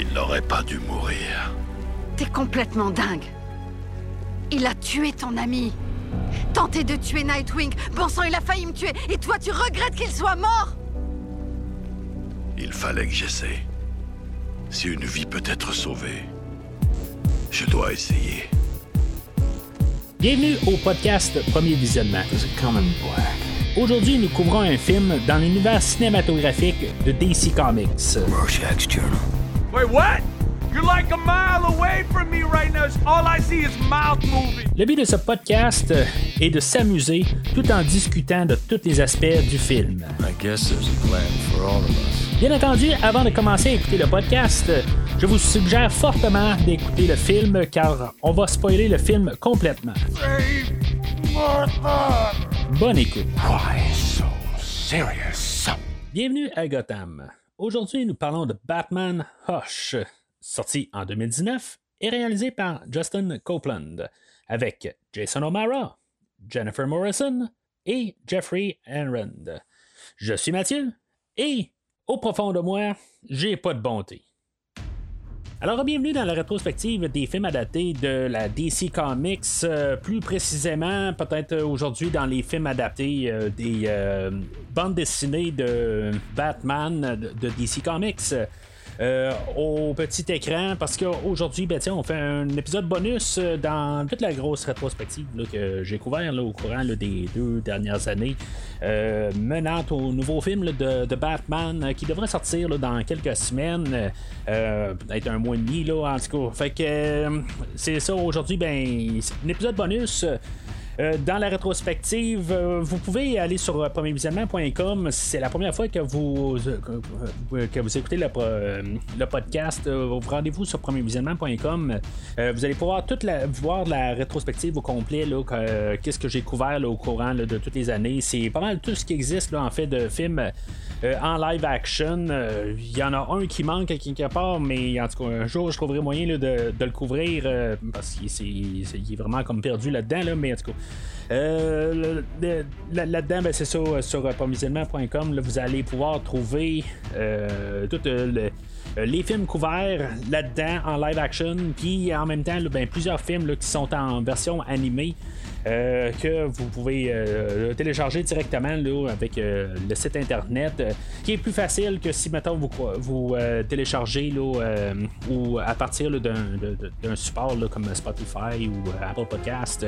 Il n'aurait pas dû mourir. T'es complètement dingue. Il a tué ton ami. Tenté de tuer Nightwing. Bon sang, il a failli me tuer. Et toi, tu regrettes qu'il soit mort Il fallait que j'essaie. Si une vie peut être sauvée, je dois essayer. Bienvenue au podcast Premier Visionnement. Aujourd'hui, nous couvrons un film dans l'univers cinématographique de DC Comics. Rorschach's Journal. Wait, what? You're like a mile away from me right now. All I see is mouth moving. Le but de ce podcast est de s'amuser tout en discutant de tous les aspects du film. I guess there's a plan for all of us. Bien entendu, avant de commencer à écouter le podcast, je vous suggère fortement d'écouter le film car on va spoiler le film complètement. Bonne écoute. Why so serious? Bienvenue à Gotham. Aujourd'hui, nous parlons de Batman Hush, sorti en 2019 et réalisé par Justin Copeland, avec Jason O'Mara, Jennifer Morrison et Jeffrey Arend. Je suis Mathieu et au profond de moi, j'ai pas de bonté. Alors, bienvenue dans la rétrospective des films adaptés de la DC Comics, euh, plus précisément peut-être aujourd'hui dans les films adaptés euh, des euh, bandes dessinées de Batman de DC Comics. Euh, au petit écran parce qu'aujourd'hui, ben, on fait un épisode bonus euh, dans toute la grosse rétrospective que j'ai couvert là, au courant des deux dernières années, euh, menant au nouveau film de, Batman qui devrait sortir dans quelques semaines, peut-être un mois et demi en tout cas. Fait que c'est ça aujourd'hui, ben, c'est un épisode bonus. Euh, dans la rétrospective, euh, vous pouvez aller sur euh, premiervisionnement.com. Si c'est la première fois que vous, que, vous écoutez le, le podcast. vous rendez-vous sur premiervisionnement.com. Vous allez pouvoir toute la, voir la rétrospective au complet. Qu'est-ce que j'ai couvert au courant de toutes les années. C'est pas mal tout ce qui existe en fait de films en live action. Euh, Il y en a un qui manque à quelque part, mais en tout cas, un jour, je trouverai moyen là, de, le couvrir euh, parce qu'il est vraiment comme perdu là-dedans. Là, mais en tout cas, euh, là-dedans, ben, c'est ça, euh, sur euh, promisionnement.com, là, vous allez pouvoir trouver euh, euh, euh, les films couverts là-dedans en live action, puis en même temps, ben, plusieurs films là, qui sont en version animée. Euh, que vous pouvez euh, télécharger directement là, avec euh, le site internet, euh, qui est plus facile que si maintenant vous, vous téléchargez là, ou à partir d'un, support là, comme Spotify ou Apple Podcast.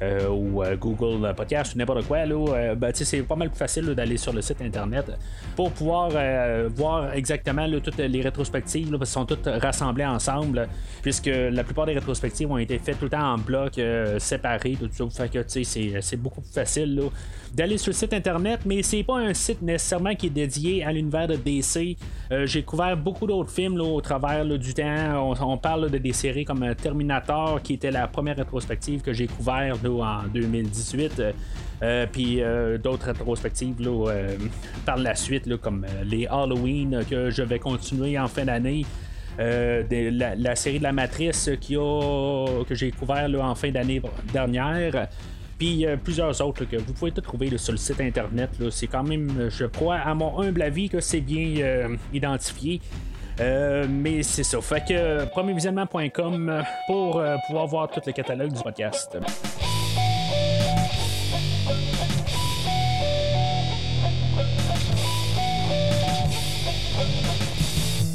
Euh, ou euh, Google Podcast ou n'importe quoi, là, euh, ben, c'est pas mal plus facile d'aller sur le site internet pour pouvoir voir exactement toutes les rétrospectives, parce qu'elles sont toutes rassemblées ensemble, puisque la plupart des rétrospectives ont été faites tout le temps en bloc, séparés, tout ça. Fait que c'est, beaucoup plus facile d'aller sur le site internet, mais c'est pas un site nécessairement qui est dédié à l'univers de DC. J'ai couvert beaucoup d'autres films au travers du temps. On, parle de des séries comme Terminator, qui était la première rétrospective que j'ai couvert en 2018. Euh, euh, puis euh, d'autres rétrospectives par la suite, comme les Halloween que je vais continuer en fin d'année. La, série de la Matrice qui a, que j'ai couvert en fin d'année dernière. Puis plusieurs autres que vous pouvez tout trouver sur le site internet. C'est quand même, je crois, à mon humble avis, que c'est bien identifié. Euh, mais c'est ça. Fait que euh, premiervisionnement.com euh, pour pouvoir voir tout le catalogue du podcast.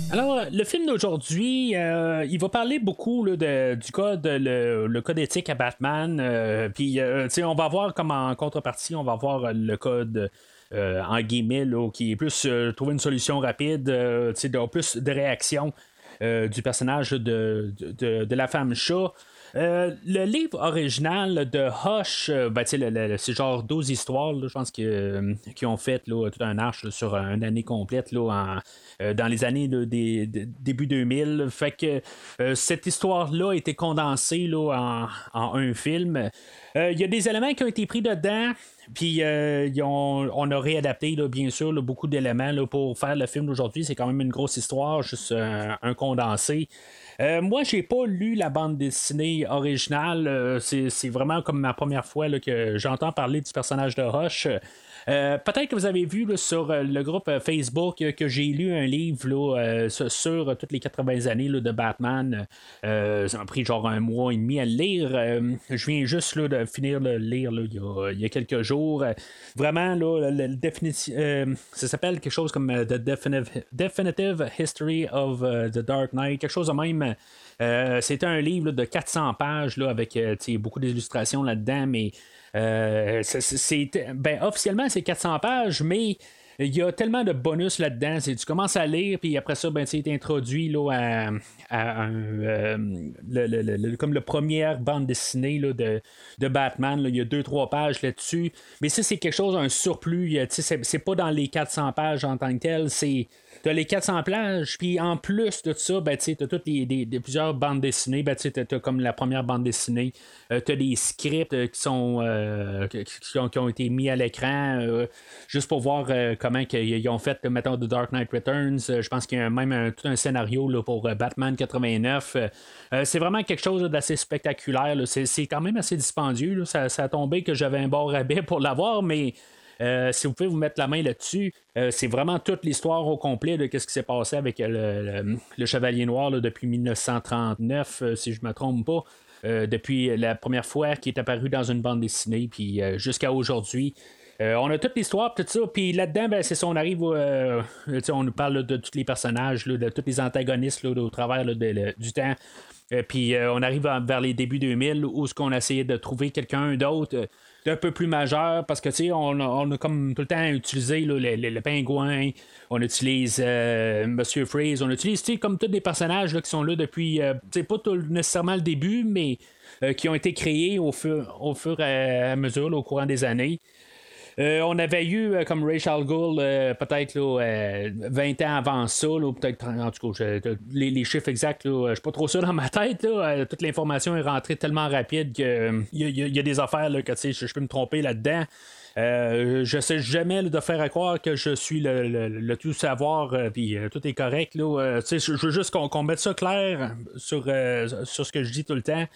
Alors, le film d'aujourd'hui, il va parler beaucoup là, de- du code, le, code éthique à Batman. euh, Puis, euh, on va voir comme en contrepartie, on va voir le code euh, en guillemets, qui est plus euh, trouver une solution rapide, euh, d'avoir plus de réaction du personnage de, de, de la femme chat. Euh, le livre original de Hush, euh, ben, c'est genre 12 histoires, je pense euh, qui ont fait tout un arche sur une année complète euh, dans les années début 2000. Fait que euh, cette histoire-là a été condensée en, un film. Euh, Il y a des éléments qui ont été pris dedans. Puis on a réadapté, bien sûr, beaucoup d'éléments pour faire le film d'aujourd'hui. C'est quand même une grosse histoire, juste un condensé. Euh, moi, j'ai pas lu la bande dessinée originale. Euh, c'est vraiment comme ma première fois que j'entends parler du personnage de Rush. Euh, peut-être que vous avez vu sur euh, le groupe euh, Facebook que j'ai lu un livre sur, toutes les 80 années de Batman. ça m'a pris genre un mois et demi à le lire. je viens juste de finir de le lire il, y a, quelques jours. Vraiment, là, ça s'appelle quelque chose comme The Definitive, History of the Dark Knight, quelque chose de même. C'était un livre de 400 pages là, avec beaucoup d'illustrations là-dedans, mais euh, c'est, ben, officiellement, c'est 400 pages, mais il y a tellement de bonus là-dedans. tu commences à lire, puis après ça, ben, tu es introduit là, à, euh, le, comme la première bande dessinée là, de, de, Batman. Il y a deux, trois pages là-dessus. Mais ça, c'est quelque chose, un surplus. C'est, c'est pas dans les 400 pages en tant que tel. C'est T'as les 400 plages, puis en plus de ça, ben, tu as toutes les, plusieurs bandes dessinées. Ben, tu as, comme la première bande dessinée. Euh, tu as des scripts euh, qui sont euh, qui, ont, été mis à l'écran juste pour voir comment ils ont fait, mettons, The Dark Knight Returns. Je pense qu'il y a même tout un scénario là, pour Batman 89. c'est vraiment quelque chose d'assez spectaculaire. C'est quand même assez dispendieux. Ça, ça, a tombé que j'avais un bon rabais pour l'avoir, mais euh, si vous pouvez vous mettre la main là-dessus, euh, c'est vraiment toute l'histoire au complet de ce qui s'est passé avec le, Chevalier Noir depuis 1939, euh, si je ne me trompe pas. depuis la première fois qu'il est apparu dans une bande dessinée, puis jusqu'à aujourd'hui. On a toute l'histoire, tout ça, puis là-dedans, ben, c'est ça, on arrive, on nous parle de tous les personnages, de tous les antagonistes au travers du temps. puis on arrive vers les débuts 2000 où ce qu'on a essayé de trouver quelqu'un d'autre un peu plus majeur parce que tu sais, on, a comme tout le temps utilisé le, pingouin, on utilise euh, Monsieur Freeze, on utilise comme tous des personnages qui sont là depuis, euh, pas nécessairement le début, mais euh, qui ont été créés au fur, au fur et à mesure au courant des années. Euh, on avait eu euh, comme Rachel Gould euh, peut-être 20 ans avant ça, peut-être en tout cas, les, chiffres exacts, je suis pas trop sûr dans ma tête. toute l'information est rentrée tellement rapide qu'il y, a des affaires là, que je, peux me tromper là-dedans. Euh, je sais jamais de faire croire que je suis le, tout savoir puis tout est correct. Là, je veux juste qu'on, mette ça clair sur, ce que je dis tout le temps.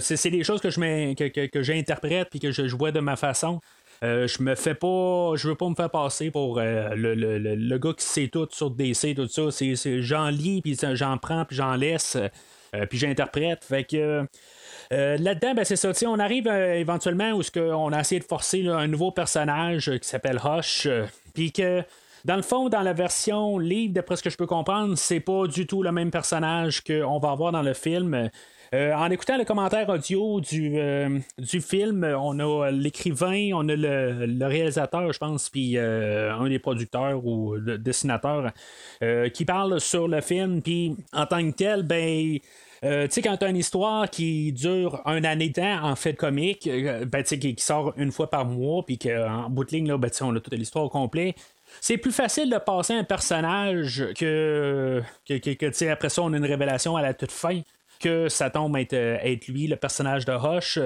c'est, des choses que, je que, que, j'interprète puis que je vois de ma façon. Euh, je me fais pas. Je veux pas me faire passer pour euh, le, gars qui sait tout sur DC, tout ça. C'est, j'en lis, puis j'en prends, puis j'en laisse, euh, puis j'interprète. Fait que. là-dedans, ben, c'est ça. On arrive éventuellement où on a essayé de forcer un nouveau personnage qui s'appelle Hush. Puis que dans le fond, dans la version livre, d'après ce que je peux comprendre, c'est pas du tout le même personnage qu'on va avoir dans le film. Euh, en écoutant le commentaire audio du, euh, du film, on a l'écrivain, on a le, réalisateur, je pense, puis euh, un des producteurs ou le dessinateur qui parle sur le film, puis en tant que tel, ben. tu sais, quand tu as une histoire qui dure un année de temps en fait comique, ben, qui, qui, sort une fois par mois, puis qu'en bout de ligne, là, ben, on a toute l'histoire au complet, c'est plus facile de passer un personnage que, que, que, après ça, on a une révélation à la toute fin que ça tombe être, euh, être lui, le personnage de Hush.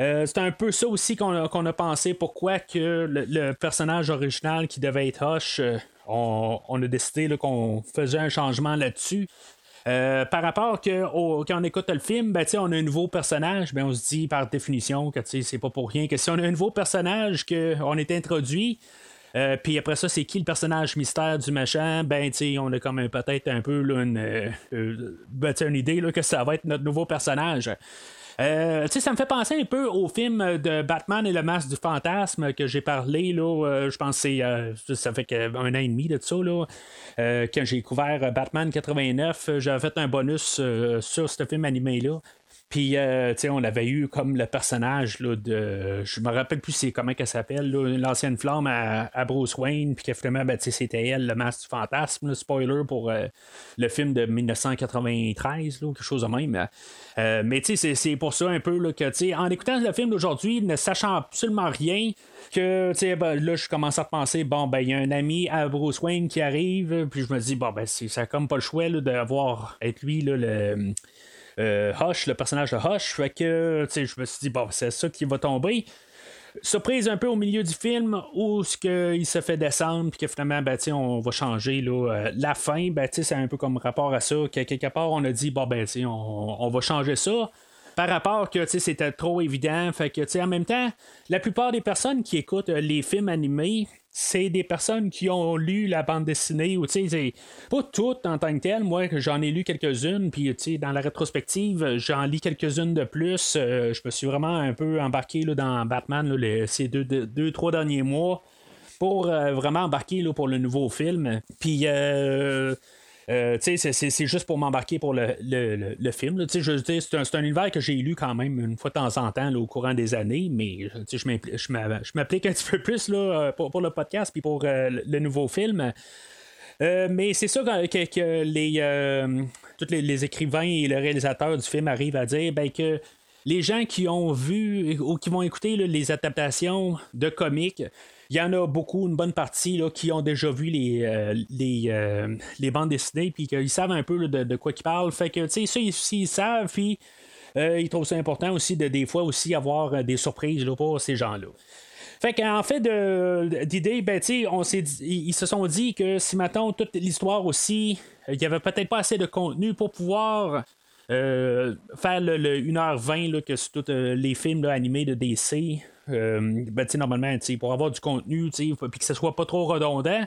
Euh, c'est un peu ça aussi qu'on a, pensé. Pourquoi que le, personnage original qui devait être Hush, euh, on, a décidé qu'on faisait un changement là-dessus. par rapport que quand on écoute le film, ben, on a un nouveau personnage, ben, on se dit par définition que c'est pas pour rien que si on a un nouveau personnage qu'on est introduit, euh, puis après ça, c'est qui le personnage mystère du machin? Ben, tu on a comme peut-être un peu une, euh, euh, ben, une idée là, que ça va être notre nouveau personnage. Euh, ça me fait penser un peu au film de Batman et le masque du fantasme que j'ai parlé. Là, je pense que ça fait un an et demi de ça. Là, quand j'ai couvert Batman 89, j'avais fait un bonus sur ce film animé-là. Puis, euh, tu sais, on avait eu comme le personnage là, de. Je me rappelle plus c'est comment qu'elle s'appelle, l'ancienne flamme à, Bruce Wayne, puis qu'effectivement, ben, c'était elle, le masque du fantasme. spoiler pour euh, le film de 1993, là, quelque chose de même. Euh, mais tu sais, c'est pour ça un peu que, tu sais, en écoutant le film d'aujourd'hui, ne sachant absolument rien, que, tu sais, ben, là, je commence à penser, bon, ben, il y a un ami à Bruce Wayne qui arrive, puis je me dis, bon, ben, ça comme pas le choix d'avoir, être lui, là, le euh, le personnage de Hush. Fait que, je me suis dit, c'est ça qui va tomber. surprise un peu au milieu du film où ce que il se fait descendre puis que finalement ben, on va changer là, euh, la fin ben, c'est un peu comme rapport à ça que quelque part on a dit bon ben on, on va changer ça par rapport que c'était trop évident fait que en même temps la plupart des personnes qui écoutent euh, les films animés c'est des personnes qui ont lu la bande dessinée ou tu sais pas toutes en tant que telles. Moi j'en ai lu quelques-unes puis tu sais dans la rétrospective j'en lis quelques-unes de plus. Euh, je me suis vraiment un peu embarqué dans Batman ces deux, deux, trois derniers mois pour euh, vraiment embarquer pour le nouveau film. Puis euh, euh, c'est juste pour m'embarquer pour le, film. C'est un, un, univers que j'ai lu quand même une fois de temps en temps au courant des années, mais je m'applique un petit peu plus là, euh, pour, le podcast puis pour euh, le nouveau film. mais c'est ça que, les, tous les, écrivains et le réalisateur du film arrivent à dire ben, que les gens qui ont vu ou qui vont écouter les adaptations de comics il y en a beaucoup, une bonne partie, là, qui ont déjà vu les, euh, euh, les, bandes dessinées, puis qu'ils savent un peu de, quoi ils parlent. Fait que, tu sais, ça, ils, savent, puis euh, ils trouvent ça important aussi de des fois aussi avoir des surprises là, pour ces gens-là. Fait qu'en fait d'idée, ben, ils se sont dit que si maintenant toute l'histoire aussi, il n'y avait peut-être pas assez de contenu pour pouvoir faire le, 1h20 là, que c'est tous les films animés de DC. Euh, ben, normalement, pour avoir du contenu, puis que ce soit pas trop redondant,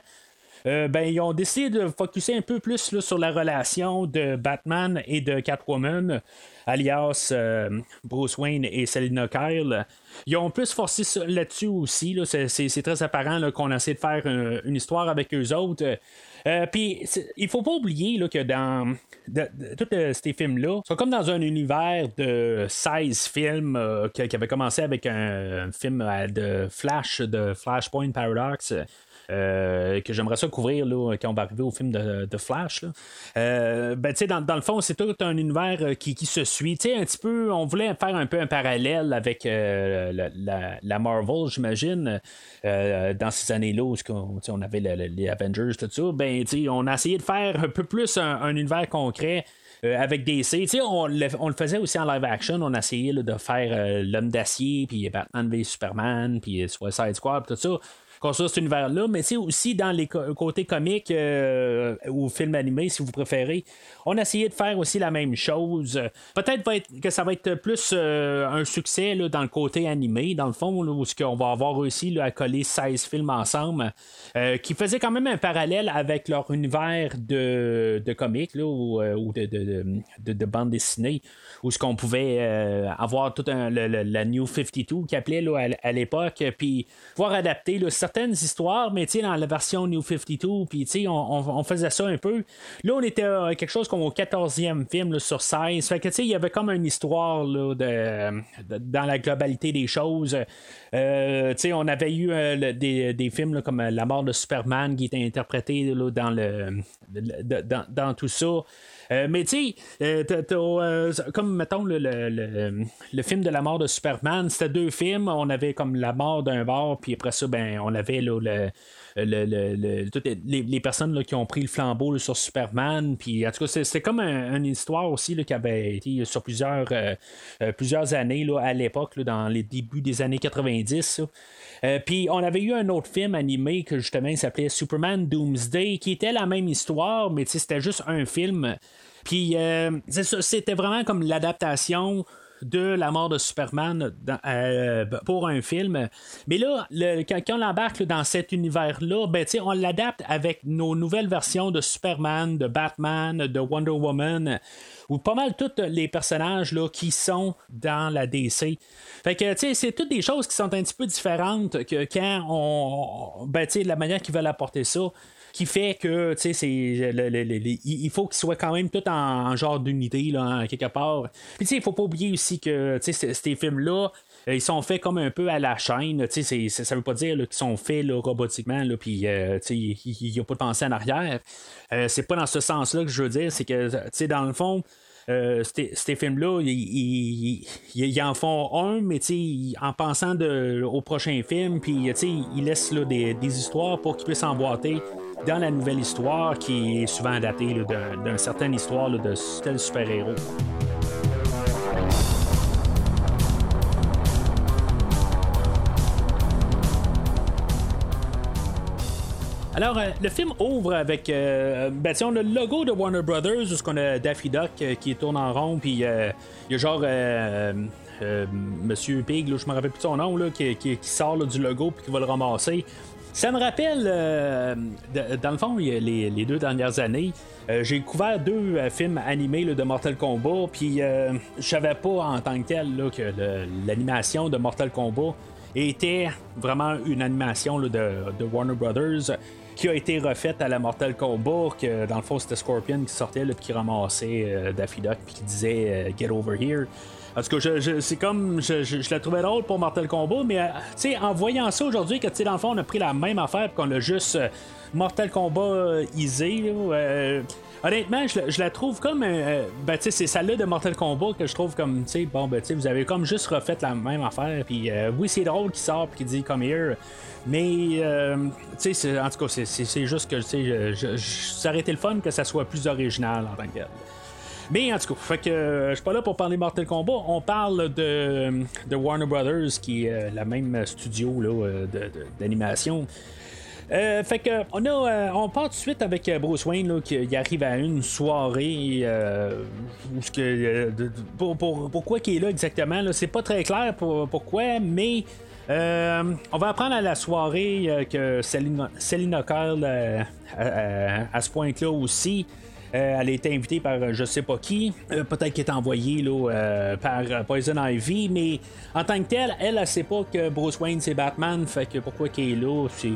euh, ben, ils ont décidé de focuser un peu plus sur la relation de Batman et de Catwoman, alias euh, Bruce Wayne et Selina Kyle. Ils ont plus forcé là-dessus aussi. c'est, très apparent qu'on essaie de faire une histoire avec eux autres. Euh, puis, il faut pas oublier là, que dans tous euh, ces films-là, sont comme dans un univers de 16 films euh, qui, avait commencé avec un, film de Flash, de Flashpoint Paradox. Euh, que j'aimerais ça couvrir là, quand on va arriver au film de, Flash. Euh, ben, dans, le fond, c'est tout un univers euh, qui, se suit. un petit peu, on voulait faire un peu un parallèle avec la, Marvel, j'imagine, dans ces années-là où on avait les Avengers, tout ça. Ben, on a essayé de faire un peu plus un, univers concret. avec DC. On le, on le faisait aussi en live action. On a essayé de faire l'homme d'acier, puis Batman v Superman, puis Suicide Squad, tout ça construire cet univers-là, mais aussi dans les côtés comiques euh, ou films animés, si vous préférez. On a essayé de faire aussi la même chose. Peut-être que ça va être plus euh, un succès là, dans le côté animé, dans le fond, là, où on va avoir réussi à coller 16 films ensemble, euh, qui faisaient quand même un parallèle avec leur univers de, de comics ou, de, de, de, bande dessinée où ce qu'on pouvait avoir tout un, la New 52 qui appelait à, l'époque, puis pouvoir adapter là, certaines histoires, mais dans la version New 52, puis on, on, faisait ça un peu. Là, on était euh, quelque chose comme au 14e film sur 16. Fait que il y avait comme une histoire là, de, dans la globalité des choses. Euh, on avait eu euh, des, des, films comme La mort de Superman qui était interprété dans, le, dans, dans tout ça. Euh, mais tu sais, euh, euh, comme mettons le, le, film de la mort de Superman, c'était deux films. On avait comme la mort d'un bar, puis après ça, ben, on avait le, toutes les, personnes qui ont pris le flambeau sur Superman. Puis en tout cas, c'était comme une histoire aussi qui avait été sur plusieurs, plusieurs années là, à l'époque, dans les débuts des années 90. Puis on avait eu un autre film animé que justement s'appelait Superman Doomsday, qui était la même histoire, mais c'était juste un film. Puis euh, c'était vraiment comme l'adaptation de la mort de Superman euh, pour un film. Mais là, quand, on l'embarque dans cet univers-là, ben, on l'adapte avec nos nouvelles versions de Superman, de Batman, de Wonder Woman, ou pas mal tous les personnages qui sont dans la DC. Fait que, c'est toutes des choses qui sont un petit peu différentes que quand on. Ben, tu la manière qu'ils veulent apporter ça qui fait que tu sais il faut qu'il soit quand même tout en, genre d'unité là quelque part puis tu sais il faut pas oublier aussi que tu sais ces films là euh, ils sont faits comme un peu à la chaîne, tu sais, ça veut pas dire qu'ils sont faits là, robotiquement, là, puis euh, il n'y a pas de pensée en arrière. Euh, c'est pas dans ce sens-là que je veux dire, c'est que, tu sais, dans le fond, euh, ces films-là, ils, en font un, mais en pensant au prochain film, puis ils laissent là, des, histoires pour qu'ils puissent emboîter dans la nouvelle histoire qui est souvent adaptée d'une certaine histoire de tel super-héros. Alors, euh, le film ouvre avec. Euh, ben, on a le logo de Warner Brothers, où on a Daffy Duck euh, qui tourne en rond, puis il y a genre. Monsieur Pig, là, je me rappelle plus son nom, là, qui, sort là, du logo puis qui va le ramasser. Ça me rappelle, dans le fond, les, les, deux dernières années, j'ai découvert deux films animés de Mortal Kombat, puis je savais pas en tant que tel là, que l'animation de Mortal Kombat était vraiment une animation de, Warner Brothers qui a été refaite à la Mortal Kombat, que dans le fond c'était Scorpion qui sortait, là, qui ramassait euh, Daffy puis qui disait euh, Get over here. Parce que je, c'est comme. Je, la trouvais drôle pour Mortal Kombat, mais euh, en voyant ça aujourd'hui, que dans le fond, on a pris la même affaire, qu'on a juste Mortal Kombat easy. Honnêtement, je, la trouve comme. ben, tu sais, c'est celle-là de Mortal Kombat que je trouve comme. Bon, ben, tu sais, vous avez comme juste refait la même affaire. Puis, oui, c'est drôle qui sort, puis qui dit Come here. Mais, euh, tu sais, en tout cas, c'est juste que, tu sais, ça aurait été le fun que ça soit plus original en tant que tel. Mais en tout cas, fait que euh, je suis pas là pour parler Mortal Kombat. On parle de, de Warner Brothers, qui est euh, la même studio d'animation. Fait que on a on part tout de suite avec Bruce Wayne là, qui arrive à une soirée que pour, pourquoi qu'il est là exactement c'est pas très clair pour, pourquoi mais euh, on va apprendre à la soirée euh, que Selina Kyle, euh, à ce point-là aussi, elle a été invitée par je sais pas qui. Peut-être qu'elle est envoyée là, par Poison Ivy, mais en tant que telle, elle, elle sait pas que Bruce Wayne c'est Batman. Fait que pourquoi qu'elle est là, c'est.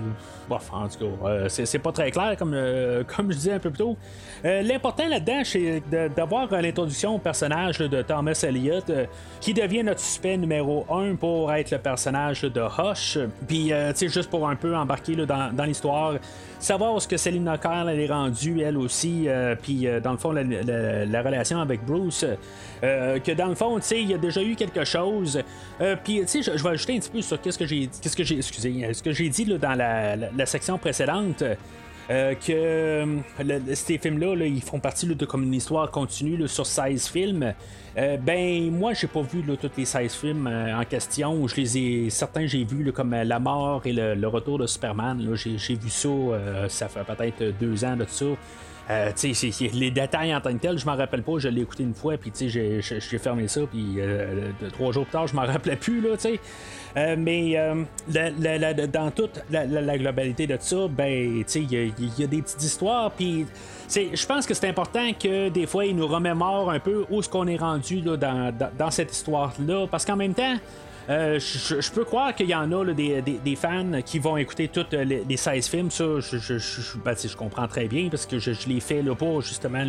Bof, en tout cas, c'est pas très clair comme, comme je disais un peu plus tôt. Euh, l'important là-dedans, c'est d'avoir l'introduction au personnage de Thomas Elliott, euh, qui devient notre suspect numéro 1 pour être le personnage de Hush. Puis, euh, tu sais, juste pour un peu embarquer dans, l'histoire, savoir ce que Selina Kyle elle est rendue, elle aussi, puis dans le fond, la, relation avec Bruce. que dans le fond, tu sais, il y a déjà eu quelque chose. puis, tu sais, je, vais ajouter un petit peu sur qu'est-ce que j'ai, qu'est-ce que j'ai, excusez, ce que j'ai dit là, dans la, section précédente. Euh, que euh, ces films-là, ils font partie de comme une histoire continue sur 16 films. Euh, ben, moi, j'ai pas vu tous les 16 films en question. Je les ai, certains, j'ai vu comme La mort et le, retour de Superman. J'ai vu ça, ça fait peut-être deux ans de ça. Euh, les détails en tant que tel, je m'en rappelle pas, je l'ai écouté une fois, puis j'ai fermé ça, puis euh, trois jours plus tard, je m'en rappelais plus, là, euh, mais dans toute la, globalité de ça, ben, il y, a des petites histoires, puis je pense que c'est important que des fois, ils nous remémorent un peu où est-ce qu'on est rendu dans, cette histoire-là, parce qu'en même temps, euh, je, peux croire qu'il y en a des, fans qui vont écouter tous les, 16 films. Ça, je, ben, comprends très bien parce que je, l'ai fait là, pour justement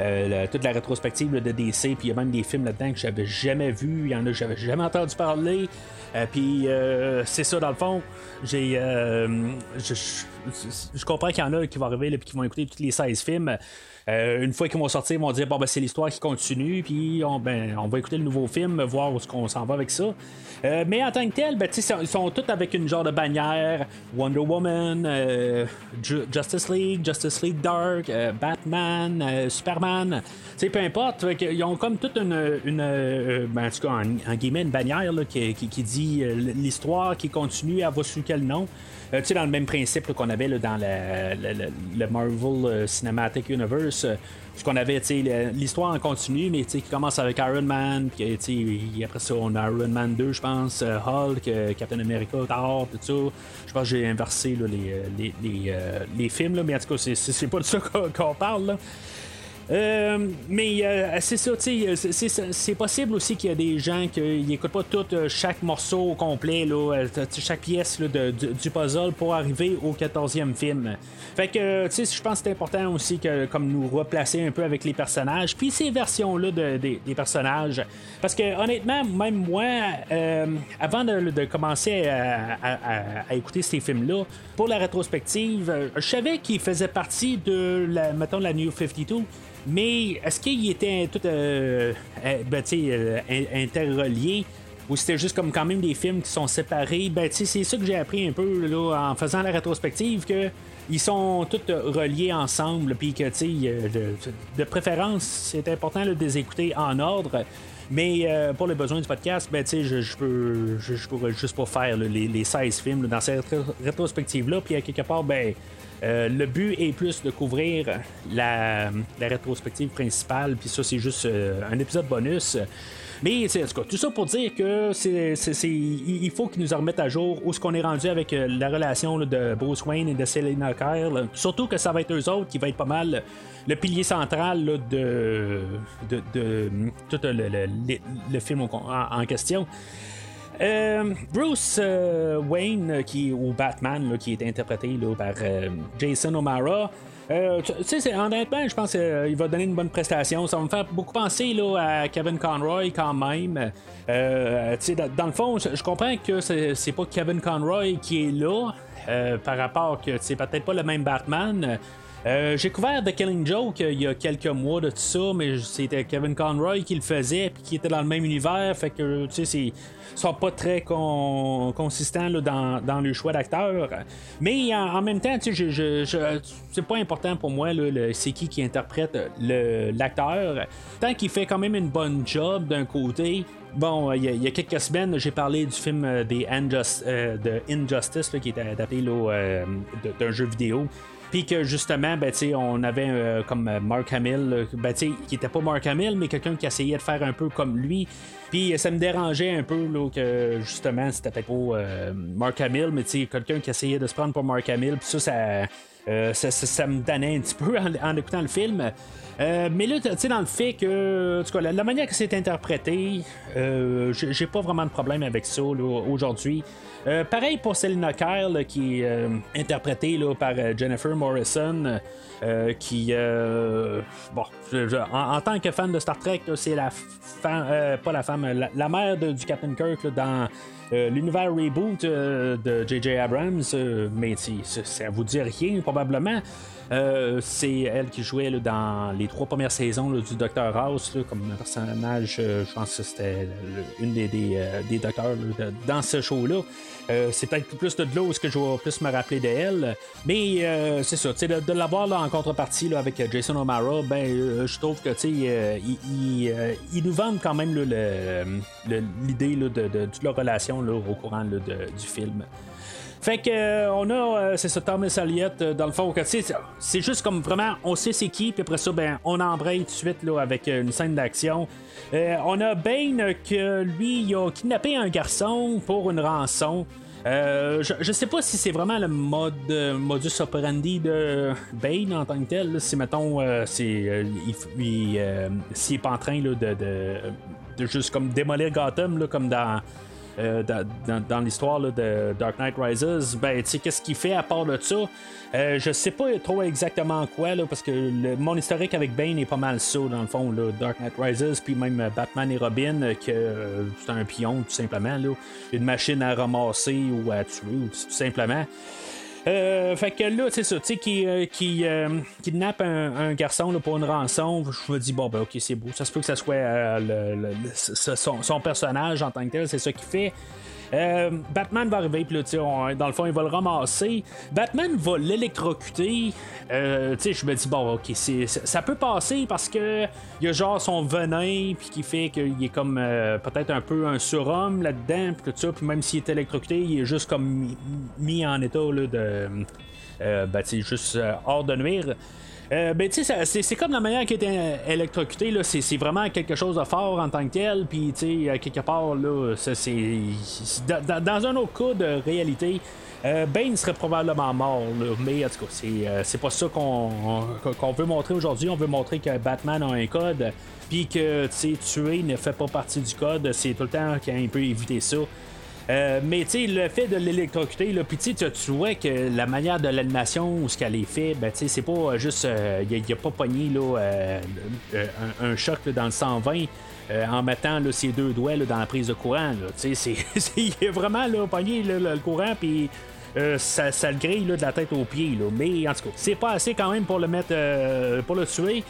euh, toute la rétrospective de DC. Puis il y a même des films là-dedans que j'avais jamais vus. Il y en a que j'avais jamais entendu parler. Euh, puis c'est ça, dans le fond. J'ai. je, comprends qu'il y en a qui vont arriver et qui vont écouter tous les 16 films. Euh, une fois qu'ils vont sortir, ils vont dire bon, ben, c'est l'histoire qui continue, puis on, ben, on va écouter le nouveau film, voir où est-ce qu'on s'en va avec ça. Euh, mais en tant que tel, ben, ils sont tous avec une genre de bannière Wonder Woman, euh, Justice League, Justice League Dark, Batman, Superman. peu importe, ils ont comme toute une, une ben, en tout cas, en, guillemets, une bannière qui, qui, dit l'histoire qui continue, elle va sous quel nom. Euh, tu sais, dans le même principe qu'on avait dans le Marvel euh, Cinematic Universe, euh, ce qu'on avait, l'histoire en continu, mais tu sais, qui commence avec Iron Man, puis tu après ça, on a Iron Man 2, je pense, Hulk, Captain America, Thor, tout ça. Je pense que j'ai inversé les, les, films, là, mais en tout cas, c'est pas de ça qu'on parle. Là. Euh, mais euh, c'est ça, c'est possible aussi qu'il y a des gens qui n'écoutent pas tout euh, chaque morceau au complet, chaque pièce du puzzle pour arriver au 14e film. Fait que, tu sais, je pense que c'est important aussi que comme nous replacer un peu avec les personnages, puis ces versions-là de, des personnages. Parce que honnêtement, même moi, avant de, commencer à, écouter ces films-là, pour la rétrospective, je savais qu'ils faisaient partie de la, mettons, la New 52. Mais est-ce qu'il était tout euh, euh, ben, euh interrelié? ou c'était juste comme quand même des films qui sont séparés? Ben, c'est ça que j'ai appris un peu là, en faisant la rétrospective que ils sont tous reliés ensemble, puis que, de, de préférence, c'est important de les écouter en ordre. Mais pour les besoins du podcast, ben, je, je, peux, pourrais juste pas faire les, les, 16 films dans cette rétrospective-là. Puis à quelque part, ben, euh, le but est plus de couvrir la, la rétrospective principale. Puis ça, c'est juste euh, un épisode bonus. Mais en tout ça pour dire que c'est, il faut qu'ils nous remettent à jour où ce qu'on est rendu avec euh, la relation de Bruce Wayne et de Selena Kyle. Surtout que ça va être eux autres qui va être pas mal le pilier central de, de, tout le, film en, question. Euh, Bruce euh, Wayne, qui, ou Batman, qui est interprété par Jason O'Mara, euh, tu sais, honnêtement, je pense qu'il euh, va donner une bonne prestation. Ça va me faire beaucoup penser là, à Kevin Conroy quand même. Euh, dans, dans, le fond, je, comprends que c'est pas Kevin Conroy qui est là. par rapport que c'est peut-être pas le même Batman. J'ai couvert The Killing Joke il y a quelques mois de tout ça, mais c'était Kevin Conroy qui le faisait puis qui était dans le même univers. Fait que tu sais, c'est pas très consistants dans, le choix d'acteur. Mais en, même temps, c'est pas important pour moi c'est qui qui interprète l'acteur. Tant qu'il fait quand même une bonne job d'un côté, Bon, il y, a quelques semaines, j'ai parlé du film euh, des euh, de Injustice qui était adapté euh, d'un jeu vidéo. Puis que justement, ben, on avait comme Mark Hamill, ben, qui était pas Mark Hamill, mais quelqu'un qui essayait de faire un peu comme lui. Puis ça me dérangeait un peu là, que justement c'était pas euh, Mark Hamill, mais quelqu'un qui essayait de se prendre pour Mark Hamill. Puis ça, euh, ça, ça, me donnait un petit peu en, écoutant le film. Euh, mais là, tu sais, dans le fait que, en tout cas, la, manière que c'est interprété, j'ai pas vraiment de problème avec ça aujourd'hui. pareil pour Selena Kyle, qui est interprétée là, par Jennifer Morrison. Euh, qui, euh, bon, en, tant que fan de Star Trek, c'est la femme, euh, pas la femme, la, mère du Captain Kirk dans l'univers reboot de J.J. Abrams, mais ça vous dit rien probablement. Euh, c'est elle qui jouait dans les trois premières saisons du Docteur House comme un personnage, euh, je pense que c'était une des, des, euh, docteurs dans ce show-là. c'est peut-être plus de l'eau que je vais plus me rappeler d'elle. Mais c'est ça, de, de l'avoir en contrepartie avec Jason O'Mara, ben je trouve que ils nous vendent quand même l'idée de, de, toute leur relation au courant du film. Fait que euh, on a, euh, c'est ça, Thomas Elliott, euh, dans le fond, c'est juste comme vraiment, on sait c'est qui, puis après ça, ben, on embraye tout de suite là, avec une scène d'action. on a Bane que lui, il a kidnappé un garçon pour une rançon. je, je, sais pas si c'est vraiment le mode modus operandi de Bane en tant que tel. si mettons, s'il est pas en train de, de, de, juste comme démolir Gotham, là, comme dans euh, dans, l'histoire de Dark Knight Rises, ben, tu sais, qu'est-ce qu'il fait à part de ça? Euh, je sais pas trop exactement quoi, là, parce que le, mon historique avec Bane est pas mal ça, dans le fond, là, Dark Knight Rises, puis même Batman et Robin, que euh, c'est un pion, tout simplement, là, une machine à ramasser ou à tuer, tout simplement. Euh, fait que là, c'est ça, tu sais, qui, euh, qui euh, kidnappe un, garçon là, pour une rançon. Je me dis, bon, ben, ok, c'est beau. Ça se peut que ça soit son, son, personnage en tant que tel, c'est ça qu'il fait. Euh, Batman va arriver, puis là, dans le fond, il va le ramasser. Batman va l'électrocuter. Euh, je me dis, bon, ok, ça peut passer parce que il y a genre son venin, puis qui fait qu'il est comme euh, peut-être un peu un surhomme là-dedans, puis tout ça. Puis même s'il est électrocuté, il est juste comme mis, en état là, de. ben, juste hors de nuire. Euh, ben, tu sais, c'est comme la manière qui a été électrocutée, là, c'est vraiment quelque chose de fort en tant que tel, puis, tu sais, quelque part, là, c'est. Dans, un autre cas de réalité, euh, Bane serait probablement mort, mais en tout cas, euh, c'est pas ça qu'on veut montrer aujourd'hui. On veut montrer que Batman a un code, puis que tuer ne fait pas partie du code. C'est tout le temps qu'il peut éviter ça. Euh, mais tu le fait de l'électrocuter, là, puis tu vois que la manière de l'animation ou ce qu'elle est fait, ben tu c'est pas juste, il euh, n'y a, pas pogné là, euh, un, choc dans le 120. en mettant ses deux doigts dans la prise de courant. Tu sais, il est vraiment là, pogné le courant, puis ça, le grille de la tête aux pieds. Mais en tout cas, c'est pas assez quand même pour le mettre, pour le tuer.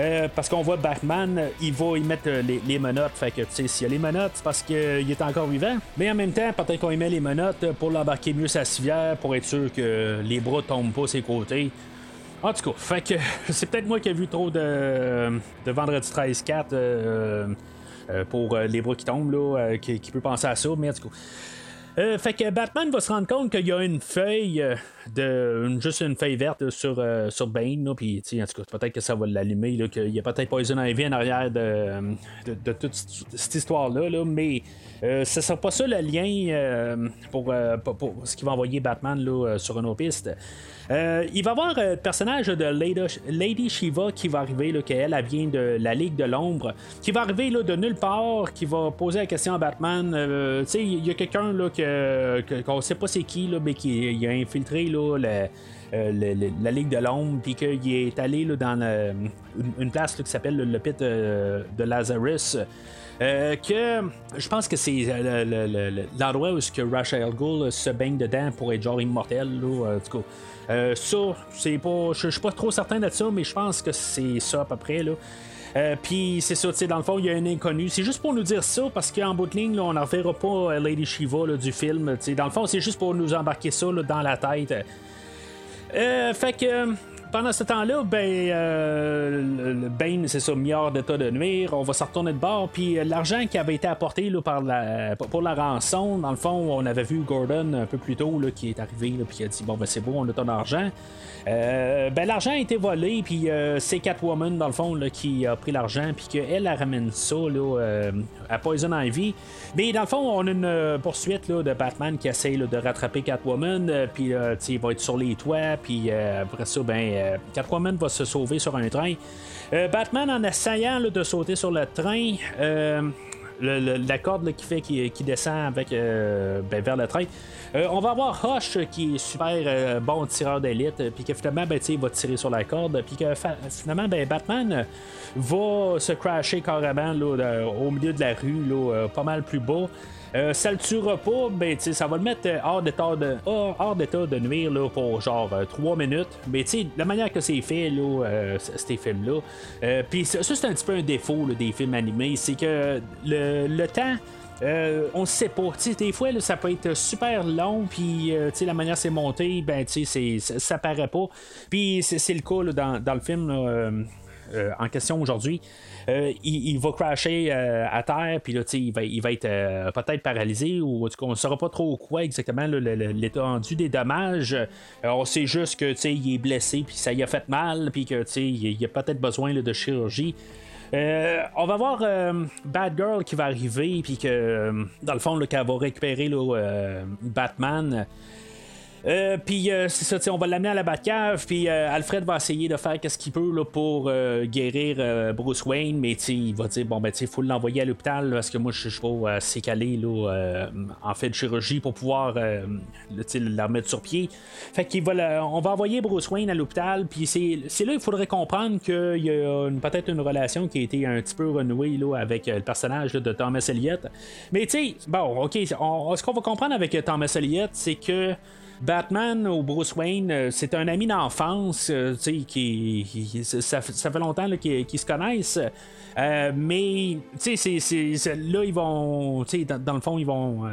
Euh, parce qu'on voit Batman, il va y mettre euh, les, les menottes. Fait que, tu sais, s'il y a les menottes, c'est parce qu'il est encore vivant. Mais en même temps, peut-être qu'on y met les menottes pour l'embarquer mieux sa civière, pour être sûr que les bras tombent pas ses côtés. En tout cas, fait que c'est peut-être moi qui ai vu trop de, Vendredi 13-4 euh, euh, pour euh, les bras qui tombent, là, euh, qui, qui peut penser à ça, mais en tout cas. Euh, fait que Batman va se rendre compte qu'il y a une feuille euh, de juste une feuille verte sur, euh, sur Bane puis en tout cas peut-être que ça va l'allumer qu'il y a peut-être Poison Ivy en arrière de, de, de toute cette histoire là, là mais euh, ce sera pas ça le lien euh, pour, pour- pour ce qui va envoyer Batman là, sur une autre piste. Euh, il va y avoir euh, le personnage de Lady, Shiva qui va arriver, là, qu'elle elle vient de la Ligue de l'Ombre, qui va arriver là, de nulle part, qui va poser la question à Batman. euh, tu sais, il y a quelqu'un là, que, qu'on sait pas c'est qui, là, mais qui a infiltré là, euh, la Ligue de l'Ombre, puis qu'il est allé là, dans une, place là, qui s'appelle le, pit euh, de Lazarus. Euh, que je pense que c'est euh, le- le- le- l'endroit où ce que Ra's al Ghul se baigne dedans pour être genre immortel. Là, euh. Euh, ça, c'est pas. Je suis pas trop certain de ça, mais je pense que c'est ça à peu près. Là. Euh, Puis c'est ça, tu sais, dans le fond, il y a un inconnu. C'est juste pour nous dire ça, parce qu'en bout de ligne, là, on n'en verra pas euh, Lady Shiva du film. tu sais. Dans le fond, c'est juste pour nous embarquer ça dans la tête. Euh, fait que pendant ce temps-là, ben, euh, Bane, c'est ça, hors d'état de nuire. On va se retourner de bord. Puis euh, l'argent qui avait été apporté là, par pour la rançon, dans le fond, on avait vu Gordon un peu plus tôt là, qui est arrivé là, puis qui a dit Bon, ben c'est bon, on a ton argent. Euh, ben, l'argent a été volé, puis euh, c'est Catwoman, dans le fond, là, qui a pris l'argent, puis qu'elle, elle ramène ça là, à Poison Ivy. Mais dans le fond, on a une poursuite là, de Batman qui essaye là, de rattraper Catwoman, puis il va être sur les toits, puis après ça, ben, euh, Catwoman va se sauver sur un train. Euh, Batman, en essayant de sauter sur le train, euh, la corde qui fait qui, qui descend avec euh, ben, vers le train. On va avoir euh, qui est super bon tireur d'élite, puis que finalement ben, il va tirer sur la corde, puis que finalement ben, Batman va se crasher carrément au milieu de la rue, pas mal plus bas. Euh, ça le tuera pas, ben, ça va le mettre euh, hors d'état de, hors, d'état de nuire là, pour genre 3 minutes. Mais tu la manière que c'est fait, là, euh, ces films-là. euh, Puis ça, c'est un petit peu un défaut des films animés, c'est que le, le temps. euh, on sait pas. Tu sais, des fois, ça peut être super long, puis euh, la manière c'est monté, ben, c'est- ça, paraît pas. Puis c'est le cas dans, dans le film. euh, euh, en question aujourd'hui, euh, il, va crasher euh, à terre, puis là, il va, il va être euh, peut-être paralysé, ou en tout cas, on ne saura pas trop quoi exactement l'étendue des dommages. On sait juste que, il est blessé, puis ça y a fait mal, puis que, il a peut-être besoin de chirurgie. On va voir euh, Bad Girl qui va arriver, puis que, dans le fond, qu'elle va récupérer Batman. Euh, puis euh, c'est ça, on va l'amener à la Batcave, puis euh, Alfred va essayer de faire qu'est-ce qu'il peut là, pour euh, guérir Bruce Wayne, mais il va dire bon ben tu faut l'envoyer à l'hôpital parce que moi je suis pas assez calé là, en fait de chirurgie pour pouvoir la remettre sur pied. Fait qu'il va on va envoyer Bruce Wayne à l'hôpital, puis c'est, là il faudrait comprendre qu'il y a peut-être une relation qui a été un petit peu renouée là, avec le personnage de Thomas Elliott. Mais tu sais, bon, ok, ce qu'on va comprendre avec Thomas Elliott, c'est que Batman ou Bruce Wayne, euh, c'est un ami d'enfance, euh, qui, ça, fait longtemps qu'ils, se connaissent. Euh, mais, tu sais, là, ils vont, tu sais, dans, le fond, ils vont,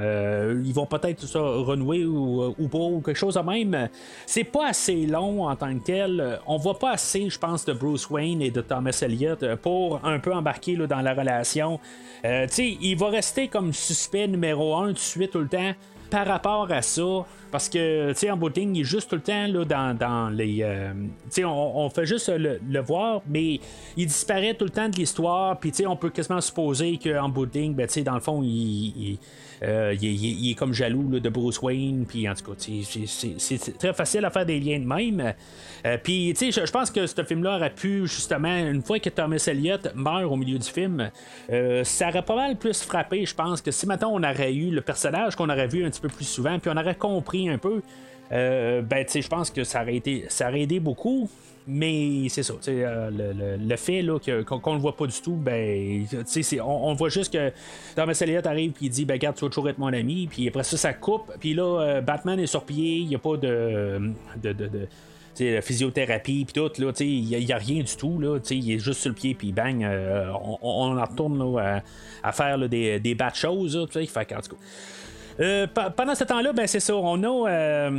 ils vont peut-être ça renouer ou, pas, ou quelque chose de même. C'est pas assez long en tant que tel. On voit pas assez, je pense, de Bruce Wayne et de Thomas Elliott pour un peu embarquer là, dans la relation. Tu sais, il va rester comme suspect numéro un tout de suite tout le temps par rapport à ça, parce que, tu sais, en il est juste tout le temps là, dans, dans les. euh, tu sais, on, fait juste le, le voir, mais il disparaît tout le temps de l'histoire, puis, tu sais, on peut quasiment supposer qu'en bout ben, tu sais, dans le fond, il. il euh, il, est- comme jaloux de Bruce Wayne, puis en tout cas, c'est- très facile à faire des liens de même. Euh, puis, tu sais, je, pense que ce film-là aurait pu, justement, une fois que Thomas Elliott meurt au milieu du film, ça aurait pas mal plus frappé, je pense, que si maintenant on aurait eu le personnage qu'on aurait vu un petit peu plus souvent, puis on aurait compris un peu, euh, ben, je pense que ça aurait, été, ça aurait aidé beaucoup. Mais c'est ça, euh, le, fait là, qu'on qu'on le voit pas du tout, ben, on, on voit juste que Thomas Elliott arrive il dit, ben, regarde, tu vas toujours être mon ami, puis après ça, ça coupe, puis là, euh, Batman est sur pied, il n'y a pas de, de, de- physiothérapie, puis tout, là, il n'y a, rien du tout, là, il est juste sur le pied, puis bang, on, en retourne à, à, faire des, des bad choses, fait en. Pendant ce temps-là, ben c'est ça, on a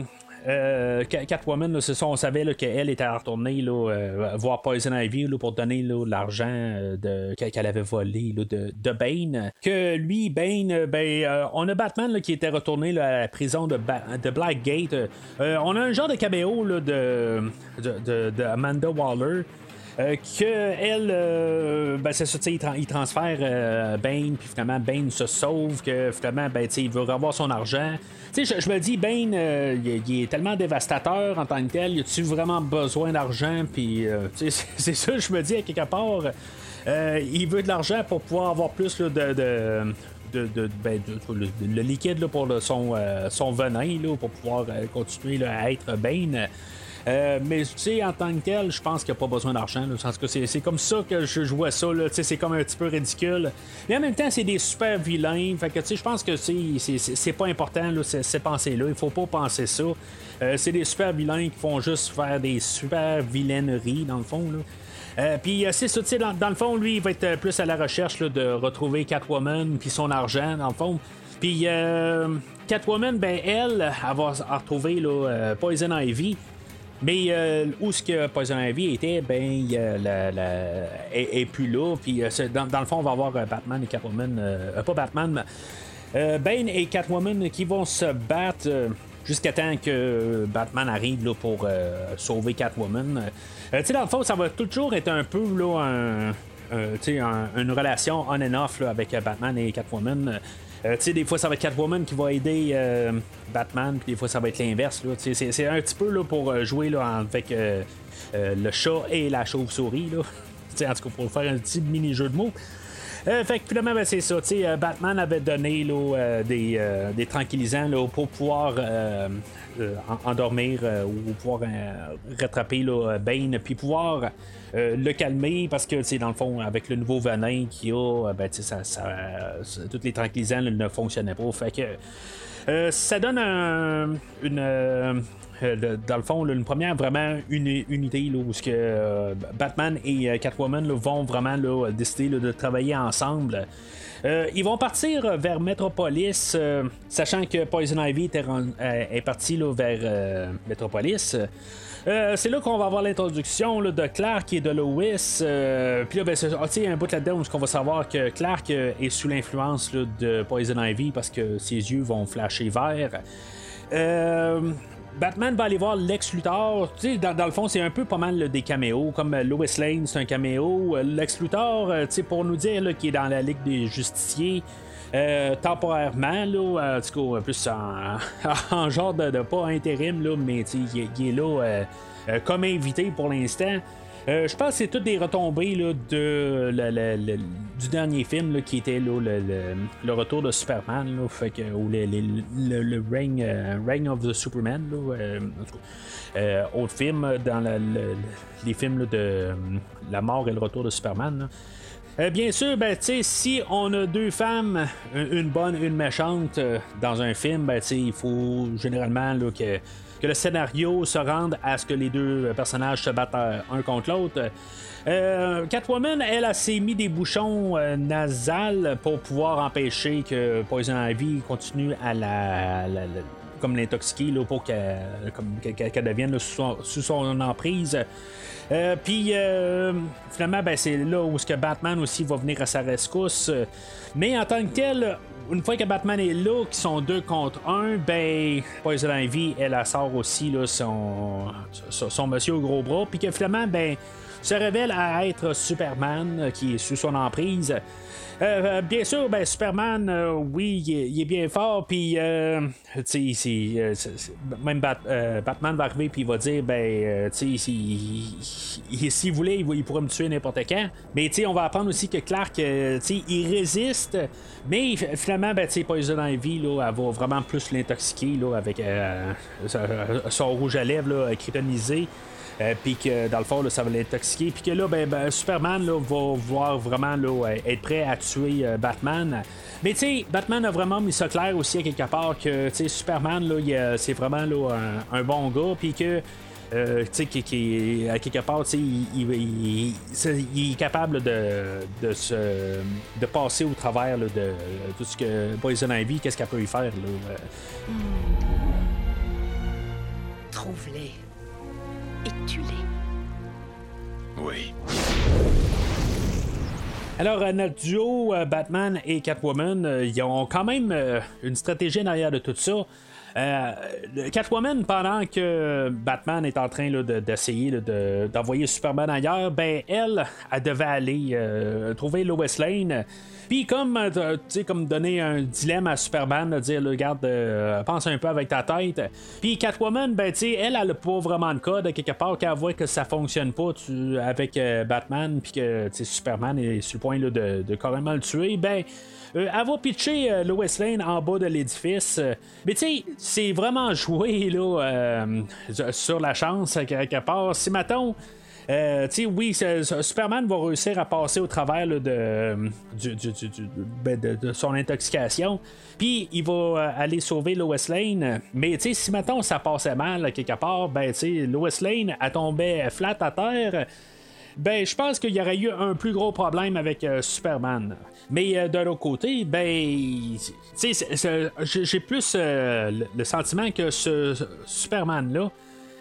euh, Catwoman, c'est ça, on savait qu'elle était retournée là, euh, voir Poison Ivy pour donner l'argent euh, qu'elle avait volé de, de, Bane. Que lui, Bane, ben, on a Batman qui était retourné à la prison de, de Blackgate. on a un genre de caméo de, de, de, Amanda Waller. Que elle, ben c'est ça, il, transfère Bane, puis finalement Bane se sauve, que finalement, ben, il veut revoir son argent. Je, me dis, Bane, euh, il, est tellement dévastateur en tant que tel. Y a-tu vraiment besoin d'argent? Puis, euh, c'est ça, je me dis, à quelque part, euh, il veut de l'argent pour pouvoir avoir plus de, de de, ben, le, liquide pour son, son venin là, pour pouvoir continuer à être Bane. Euh, mais tu sais, en tant que tel, je pense qu'il n'y a pas besoin d'argent. C'est comme ça que je, vois ça. C'est comme un petit peu ridicule. Mais en même temps, c'est des super vilains. Fait que tu sais, je pense que c'est pas important là, ces pensées-là. Il faut pas penser ça. Euh, c'est des super vilains qui font juste faire des super vilaineries, dans le fond. Là. Euh, puis c'est ça, dans, le fond, lui, il va être plus à la recherche de retrouver Catwoman puis son argent, dans le fond. Puis Catwoman, ben elle, elle va retrouver là, Poison Ivy. Mais euh, où ce que Poison Ivy était, ben, la, la, est, plus là. Puis euh, dans, le fond, on va avoir euh, Batman et Catwoman. pas Batman, mais Bane et Catwoman qui vont se battre jusqu'à temps que Batman arrive là, pour sauver Catwoman. tu sais, dans le fond, ça va toujours être un peu là, un, une relation on and off là, avec Batman et Catwoman. Euh, tu sais, des fois, ça va être Catwoman qui va aider euh, Batman, puis des fois, ça va être l'inverse. C'est un petit peu là, pour euh, jouer là, avec le chat et la chauve-souris. en tout cas, pour faire un petit mini-jeu de mots. Fait que finalement, ben, c'est ça. Batman avait donné là, des, des, tranquillisants là, pour pouvoir endormir ou pouvoir rattraper là, Bane, puis pouvoir euh, le calmer parce que, dans le fond, avec le nouveau venin qu'il y a, euh, ben, ça, ça, toutes les tranquillisants ne fonctionnaient pas. Fait que euh, ça donne une. Dans le fond, une première vraiment unité où ce que, Batman et Catwoman vont vraiment décider de travailler ensemble. ils vont partir vers Metropolis, sachant que Poison Ivy est parti vers Metropolis. Euh, c'est là qu'on va avoir l'introduction de Clark et de Lois. Euh, puis là, ben, c'est un bout là-dedans où on va savoir que Clark euh, est sous l'influence de Poison Ivy parce que ses yeux vont flasher vert. Batman va aller voir Lex Luthor. Dans, dans le fond, c'est un peu pas mal des caméos. Comme Lois Lane, c'est un caméo. Lex Luthor, pour nous dire qu'il est dans la Ligue des Justiciers. temporairement, en plus en, genre de, pas intérim, mais il, est là euh, comme invité pour l'instant. Euh, je pense que c'est toutes des retombées là, de, du dernier film qui était là, le, retour de Superman, là, fait que, ou le, Reign, euh, of the Superman. Là, autre film dans les films de La mort et le retour de Superman. bien sûr, ben, si on a deux femmes, une bonne, une méchante, dans un film, ben, il faut généralement là, que que le scénario se rende à ce que les deux personnages se battent euh, un contre l'autre. Euh, Catwoman, elle, a s'est mis des bouchons euh, nasales pour pouvoir empêcher que Poison Ivy continue à la, comme l'intoxiquer pour qu'elle devienne sous, son, emprise. Puis finalement, ben, c'est là où ce que Batman aussi va venir à sa rescousse. Mais en tant que tel, une fois que Batman est là, qui sont deux contre un, ben, Poison Ivy, elle, elle sort aussi là, son, son, monsieur au gros bras, puis que finalement, ben, se révèle à être Superman, euh, qui est sous son emprise. Euh, euh, bien sûr, ben, Superman, oui, il est, bien fort, puis même Batman va arriver puis il va dire, ben, s'il voulait, il, pourrait me tuer n'importe quand. Mais on va apprendre aussi que Clark, il résiste, mais finalement, ben, Poison Ivy, là, elle va vraiment plus l'intoxiquer avec son rouge à lèvres là, euh, puis que dans le fond, ça va l'intoxiquer. Puis que là, ben, ben Superman va voir vraiment être prêt à tuer euh, Batman. Mais tu sais, Batman a vraiment mis ça clair aussi à quelque part que Superman, c'est vraiment un, bon gars. Puis que euh, qui, qui, à quelque part, il, est capable de, de, se, de passer au travers de tout ce que Poison Ivy, qu'est-ce qu'elle peut y faire. Euh. Trouve-les. Et tue-les. Oui. Alors, euh, notre duo euh, Batman et Catwoman, euh, ils ont quand même une stratégie derrière de tout ça. Euh, le Catwoman, pendant que Batman est en train d'essayer de- d'envoyer Superman ailleurs, ben elle, elle devait aller euh, trouver Lois Lane. Puis comme, euh, comme donner un dilemme à Superman, de dire, regarde, euh, pense un peu avec ta tête. Puis Catwoman, ben tu elle, elle a pas vraiment de quelque part qu'elle voit que ça fonctionne pas avec euh, Batman, puis que Superman est sur le point de, de carrément le tuer, ben euh, elle va pitcher euh, Lois Lane en bas de l'édifice. Euh, Mais tu sais, c'est vraiment joué là, euh, sur la chance, quelque part. Si, mettons, euh, oui, Superman va réussir à passer au travers ben, de, son intoxication. Puis il va aller sauver Lois Lane. Mais si mettons ça passait mal quelque part, ben tu sais, Lois Lane elle tombait flat à terre. Ben, je pense qu'il y aurait eu un plus gros problème avec euh, Superman. Mais euh, de l'autre côté, ben, j'ai plus euh, le, sentiment que ce, Superman-là,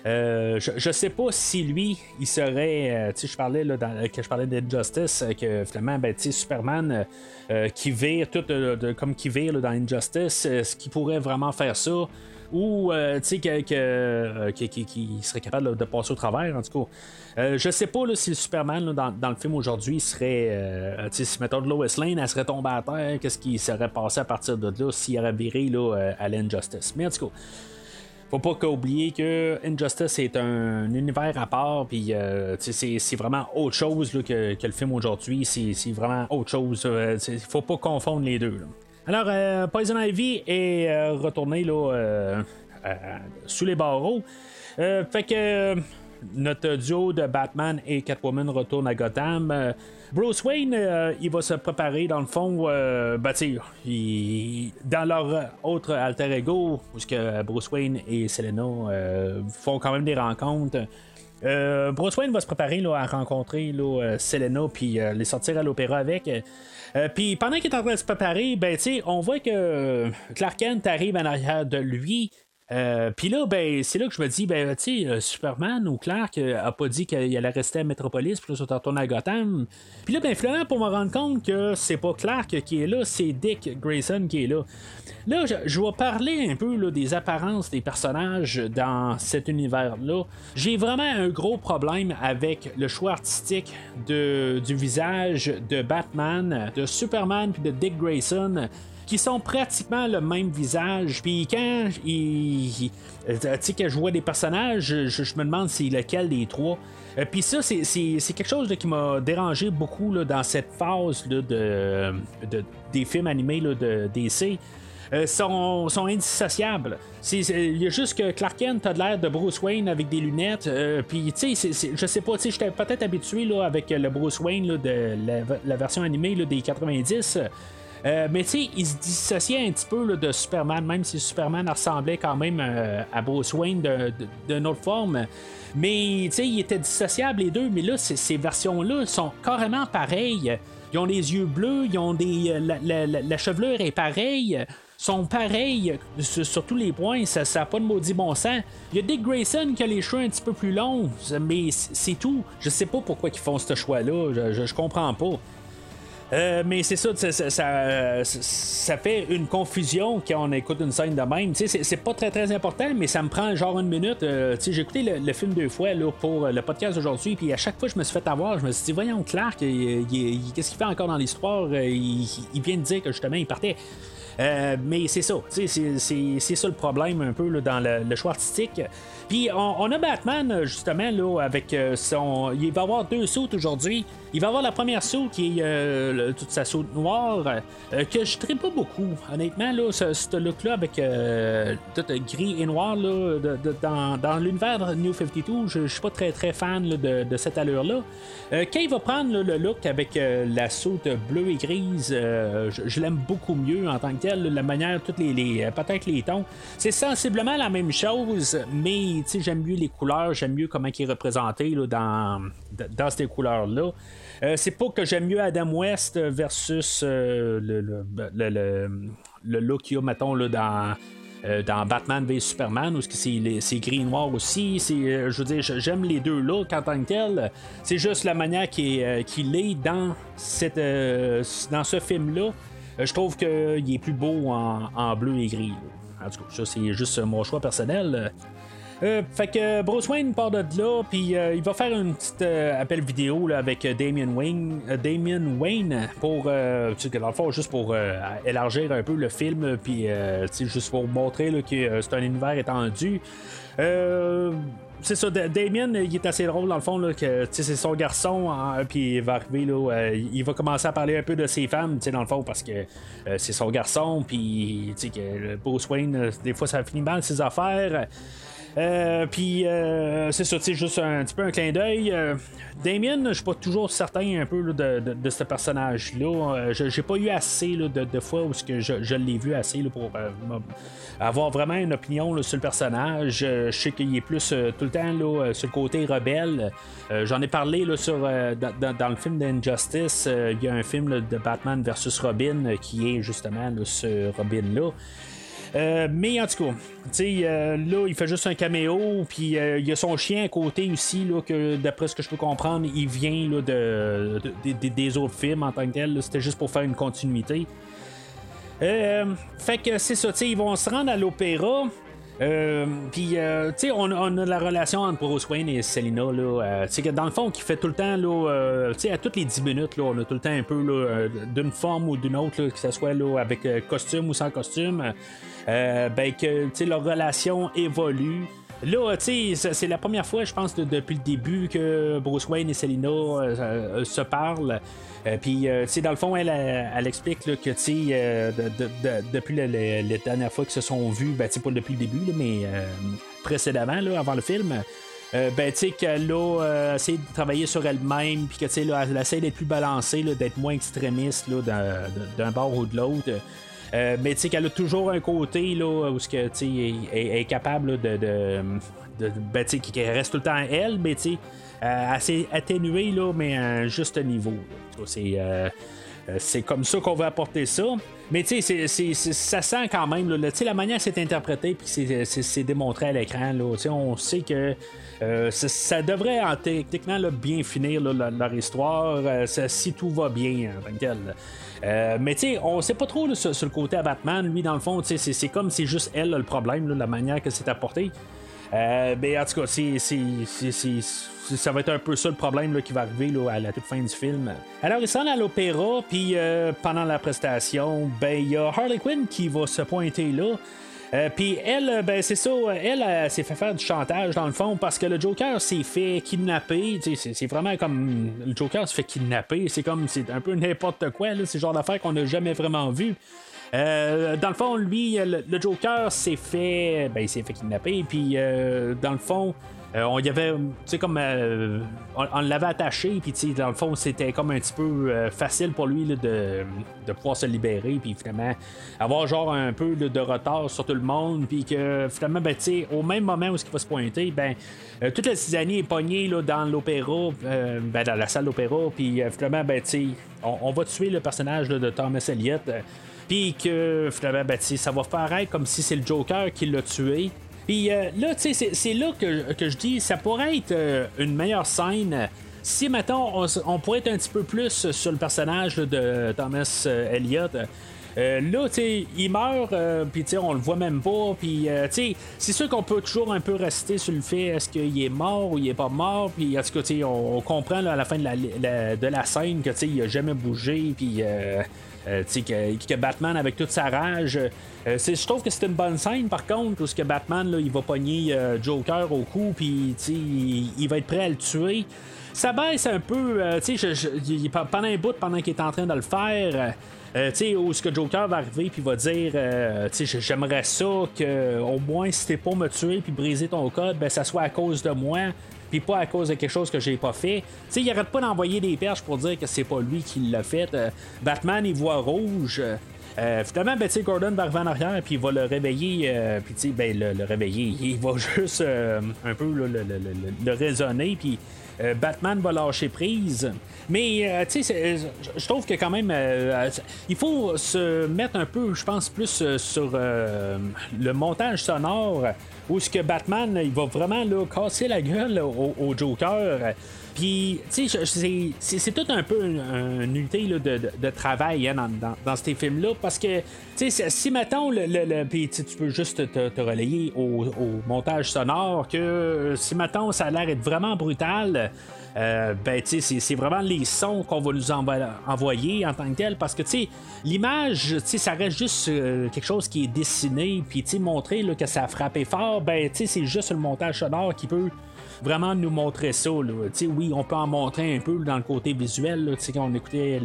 euh, je, je sais pas si lui, il serait. tu sais, je parlais là, dans, que je parlais d'Injustice, que finalement, ben, tu Superman qui vire tout de- comme qui vire dans Injustice, ce qui pourrait vraiment faire ça ou tu sais que, serait capable de passer au travers en tout cas Euh, je sais pas là, si Superman dans, le film aujourd'hui serait euh, si mettons de Lois Lane elle serait tombée à terre qu'est-ce qui serait passé à partir de là s'il aurait viré là, euh, à l'Injustice? Mais en tout cas faut pas qu'oublier que Injustice est un univers à part, puis c'est, vraiment autre chose là, que, le film aujourd'hui. C'est, vraiment autre chose. euh, faut pas confondre les deux. Alors, euh, Poison Ivy est retourné sous les barreaux. Fait que notre duo de Batman et Catwoman retourne à Gotham. Euh, Bruce Wayne, euh, il va se préparer dans le fond, euh, ben, dans leur autre alter ego, où ce que Bruce Wayne et Selena euh, font quand même des rencontres. Bruce Wayne va se préparer là, à rencontrer là, Selena puis les sortir à l'opéra avec. Puis pendant qu'il est en train de se préparer, ben, on voit que Clark Kent arrive en arrière de lui. Euh, Puis là, ben, c'est là que je me dis, ben, tu sais, euh, Superman ou Clark euh, a pas dit qu'il allait rester à Metropolis, puis là, ils sont à Gotham. Puis là, ben, finalement, pour me rendre compte que c'est pas Clark qui est là, c'est Dick Grayson qui est là. Là, je, je vais parler un peu là, des apparences des personnages dans cet univers-là. J'ai vraiment un gros problème avec le choix artistique de, du visage de Batman, de Superman puis de Dick Grayson qui sont pratiquement le même visage. Puis quand euh, je vois des personnages, je, me demande c'est lequel des trois. Euh, Puis ça, c'est- quelque chose qui m'a dérangé beaucoup là, dans cette phase là, de, de- des films animés de DC. Euh, sont, sont indissociables. Il y a juste que Clark Kent a l'air de Bruce Wayne avec des lunettes. euh, Puis, tu sais, je sais pas, tu sais, j'étais peut-être habitué là, avec le Bruce Wayne là, de la, la version animée là, des 90. Euh, mais tu sais, il se dissociait un petit peu de Superman, même si Superman ressemblait quand même euh, à Bruce Wayne d'une autre forme. Mais tu sais, il était dissociable les deux, mais là, ces, versions-là sont carrément pareilles. Ils ont les yeux bleus, ils ont des. euh, La, chevelure est pareille. Sont pareils sur, tous les points, ça n'a pas de maudit bon sens. Il y a Dick Grayson qui a les cheveux un petit peu plus longs, mais c'est c'est tout. Je sais pas pourquoi ils font ce choix-là, je, je, je comprends pas. Euh, mais c'est ça, ça, ça, fait une confusion quand on écoute une scène de même. C'est, pas très très important, mais ça me prend genre une minute. Euh, j'ai écouté le, film deux fois là, pour le podcast aujourd'hui, puis à chaque fois je me suis fait avoir, je me suis dit, voyons, Clark, qu'est-ce qu'il fait encore dans l'histoire? Euh, il, vient de dire que justement il partait. Euh, mais c'est ça, c'est, ça le problème un peu dans le, le choix artistique. Puis on, a Batman euh, justement là avec euh, son. Il va avoir deux sautes aujourd'hui. Il va avoir la première saute qui est euh, toute sa saute noire euh, que je ne pas beaucoup. Honnêtement, là, ce, look-là avec euh, tout gris et noir là, de- dans, l'univers New 52, je, je suis pas très très fan là, de, cette allure-là. Quand il va prendre là, le look avec la saute bleue et grise, je, l'aime beaucoup mieux en tant que tel. la manière, toutes les, les peut-être les tons. C'est sensiblement la même chose, mais j'aime mieux les couleurs, j'aime mieux comment il est représenté là, dans, dans ces couleurs-là. c'est pas que j'aime mieux Adam West versus le, le, le, le, look qu'il y a, mettons, là, dans euh, dans Batman v Superman, où c'est gris et noir aussi. Euh, je j'aime les deux looks en tant que tel. C'est juste la manière qu'il euh, est, dans, cette, dans ce film-là. je trouve qu'il est plus beau en, bleu et gris. En tout cas, ça, c'est juste mon choix personnel. Euh, fait que Bruce Wayne part de là, puis euh, il va faire une petite euh, appel vidéo là, avec Damien Wayne, Damien Wayne pour, dans le fond, juste pour élargir un peu le film, puis juste pour montrer que c'est un univers étendu c'est ça, Damien, il est assez drôle dans le fond, là, que c'est son garçon, hein, puis il va arriver, là, il va commencer à parler un peu de ses femmes, dans le fond, parce que c'est son garçon, puis que Bruce Wayne, des fois, ça finit mal ses affaires. Euh, puis euh, c'est ça, juste un, petit peu un clin d'œil. Euh, Damien, je suis pas toujours certain un peu de, ce personnage-là. j'ai pas eu assez de, fois où que je, l'ai vu assez pour avoir vraiment une opinion sur le personnage. je sais qu'il est plus tout le temps là, sur le côté rebelle. J'en ai parlé là, sur, dans, le film d'Injustice. Il y a un film de Batman versus Robin qui est justement ce Robin-là. Euh, mais en tout cas, euh, là, il fait juste un caméo, puis euh, il y a son chien à côté aussi, là, que d'après ce que je peux comprendre, il vient là, de, des autres films en tant que tel. C'était juste pour faire une continuité. fait que c'est ça, ils vont se rendre à l'opéra. Puis, tu sais, on, a la relation entre Bruce Wayne et Selina, là. que dans le fond, qui fait tout le temps, là, tu sais, à toutes les 10 minutes, là, on a tout le temps un peu, d'une forme ou d'une autre, que ce soit, là, avec costume ou sans costume. Euh, ben que leur relation évolue. Là, c'est la première fois, je pense, depuis le début que Bruce Wayne et Selina euh, euh, se parlent. Puis, dans le fond, elle, elle, explique que depuis les, dernières fois qu'ils se sont vus, ben, pas depuis le début, mais précédemment, avant le film, ben, tu qu'elle a essayé de travailler sur elle-même, puis que, elle essaie d'être plus balancée, d'être moins extrémiste d'un bord ou de l'autre. Euh, mais tu sais qu'elle a toujours un côté là, où que, est, est capable de. de, de ben, qui reste tout le temps elle, mais tu euh, assez atténuée, là, mais à un juste niveau. C'est. Euh, c'est comme ça qu'on veut apporter ça. Mais tu sais, ça sent quand même, là, la manière c'est interprété puis c'est démontré à l'écran, on sait que ça, devrait techniquement bien finir leur, histoire si tout va bien en tel. Euh, mais tu sais, on sait pas trop sur, le côté à Batman. Lui, dans le fond, c'est comme c'est juste elle le problème, la manière que c'est apporté. Euh, ben, en tout cas, c'est, ça va être un peu ça le problème qui va arriver à la toute fin du film. Alors, il s'en à l'opéra, puis euh, pendant la prestation, ben, il y a Harley Quinn qui va se pointer là. Euh, puis elle, euh, ben c'est ça, elle, s'est fait faire du chantage dans le fond parce que le Joker s'est fait kidnapper. C'est vraiment comme le Joker se fait kidnapper. C'est comme c'est un peu n'importe quoi. C'est le genre d'affaire qu'on n'a jamais vraiment vu. Euh, dans le fond, lui, le, Joker s'est fait, ben, il s'est fait kidnapper. Puis dans le fond, euh, on y avait, comme. Euh, on, l'avait attaché, puis, dans le fond, c'était comme un petit peu euh, facile pour lui de, pouvoir se libérer, puis finalement, avoir genre un peu de retard sur tout le monde, puis que finalement, ben, tu sais, au même moment où il va se pointer, ben, toute la cisanie est pognée là, dans l'opéra, ben, dans la salle d'opéra, puis finalement, ben, tu sais, on, va tuer le personnage de Thomas Elliott. Puis que finalement, ben, ça va faire comme si c'est le Joker qui l'a tué. Puis euh, là, tu sais, c'est là que, je dis, ça pourrait être euh, une meilleure scène. Si, mettons, on, pourrait être un petit peu plus sur le personnage de Thomas euh, là, tu sais, il meurt, puis tu on le voit même pas, puis tu sais, c'est sûr qu'on peut toujours un peu rester sur le fait est-ce qu'il est mort ou il est pas mort, puis en tout cas, tu on, comprend à la fin de la, de la scène que tu il a jamais bougé, puis euh, que, que, Batman, avec toute sa rage, euh, je trouve que c'est une bonne scène par contre, où que Batman là, il va pogner euh, Joker au cou, puis il, il va être prêt à le tuer. Ça baisse un peu, tu sais, pendant un bout, pendant qu'il est en train de le faire. Euh, sais où ce que Joker va arriver puis va dire euh, j'aimerais ça que au moins si t'es pour me tuer puis briser ton code ben ça soit à cause de moi puis pas à cause de quelque chose que j'ai pas fait. Tu sais, il arrête pas d'envoyer des perches pour dire que c'est pas lui qui l'a fait. Euh, Batman, il voit rouge. Euh, finalement, ben, Gordon va arriver en arrière, puis il va le réveiller, euh, puis ben, le, le, réveiller. Il va juste un peu le, le, raisonner, puis Batman va lâcher prise. Mais, tu sais, je trouve que quand même, il faut se mettre un peu, je pense, plus sur le montage sonore, où ce que Batman, il va vraiment là, casser la gueule au Joker. C'est tout un peu une, unité de, travail hein, dans, ces films-là, parce que, si mettons, tu peux juste te, relayer au, montage sonore, que si mettons, ça a l'air d'être vraiment brutal. Euh, ben, c'est vraiment les sons qu'on va nous envoyer en tant que tel, parce que, l'image, ça reste juste euh, quelque chose qui est dessiné, puis, montrer que ça a frappé fort, ben, c'est juste le montage sonore qui peut vraiment nous montrer ça. Oui, on peut en montrer un peu dans le côté visuel. Là, quand on écoutait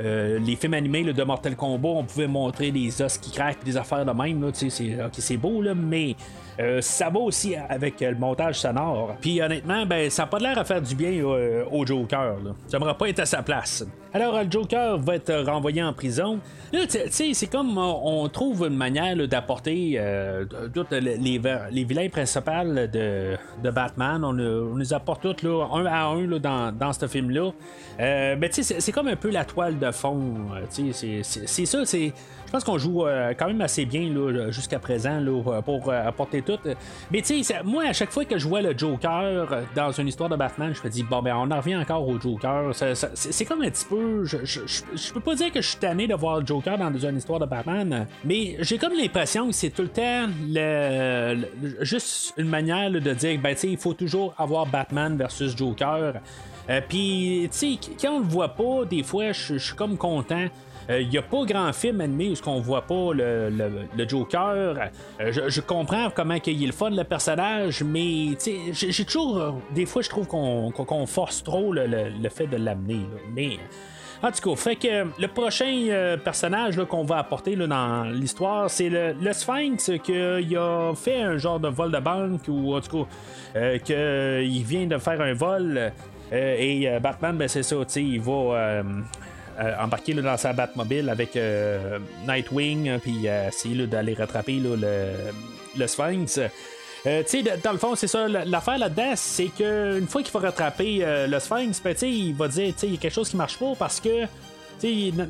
euh, les films animés de Mortal Kombat, on pouvait montrer des os qui craquent, des affaires de même. C'est beau, là, mais euh, ça va aussi avec le montage sonore. Puis honnêtement, ben, ça n'a pas l'air à faire du bien euh, au Joker. J'aimerais pas être à sa place. Alors, le Joker va être renvoyé en prison. Là, tu sais, c'est comme on trouve une manière d'apporter tous les, les, vilains principaux de, Batman. On, on, les apporte tous là, un à un là, dans, dans ce film-là. Euh, mais tu sais, c'est comme un peu la toile de fond. c'est ça, c'est je pense qu'on joue euh, quand même assez bien jusqu'à présent là, pour euh, apporter tout. Mais tu sais, moi, à chaque fois que je vois le Joker dans une histoire de Batman, je me dis, bon, ben, on en revient encore au Joker. c'est comme un petit peu. Je, peux pas dire que je suis tanné de voir le Joker dans une histoire de Batman, mais j'ai comme l'impression que c'est tout le temps le, juste une manière de dire, ben, il faut toujours avoir Batman versus Joker. Euh, Puis, tu sais, quand on le voit pas, des fois, je suis comme content. Il euh, n'y a pas grand film animé où on voit pas le, Joker. Euh, je, comprends comment il est le fun le personnage, mais j'ai toujours. des fois, je trouve qu'on force trop le, fait de l'amener. Mais. En tout cas, fait que le prochain euh, personnage qu'on va apporter dans l'histoire, c'est le, Sphinx qui a fait un genre de vol de banque ou en tout cas qu'il vient de faire un vol. et Batman, ben, c'est ça, il va euh, embarqué dans sa Batmobile avec euh, Nightwing, hein, puis euh, essayer d'aller rattraper le, le, Sphinx. Dans le fond, c'est ça. L'affaire là-dedans, c'est qu'une fois qu'il va rattraper le Sphinx, ben, il va dire il y a quelque chose qui marche pas parce que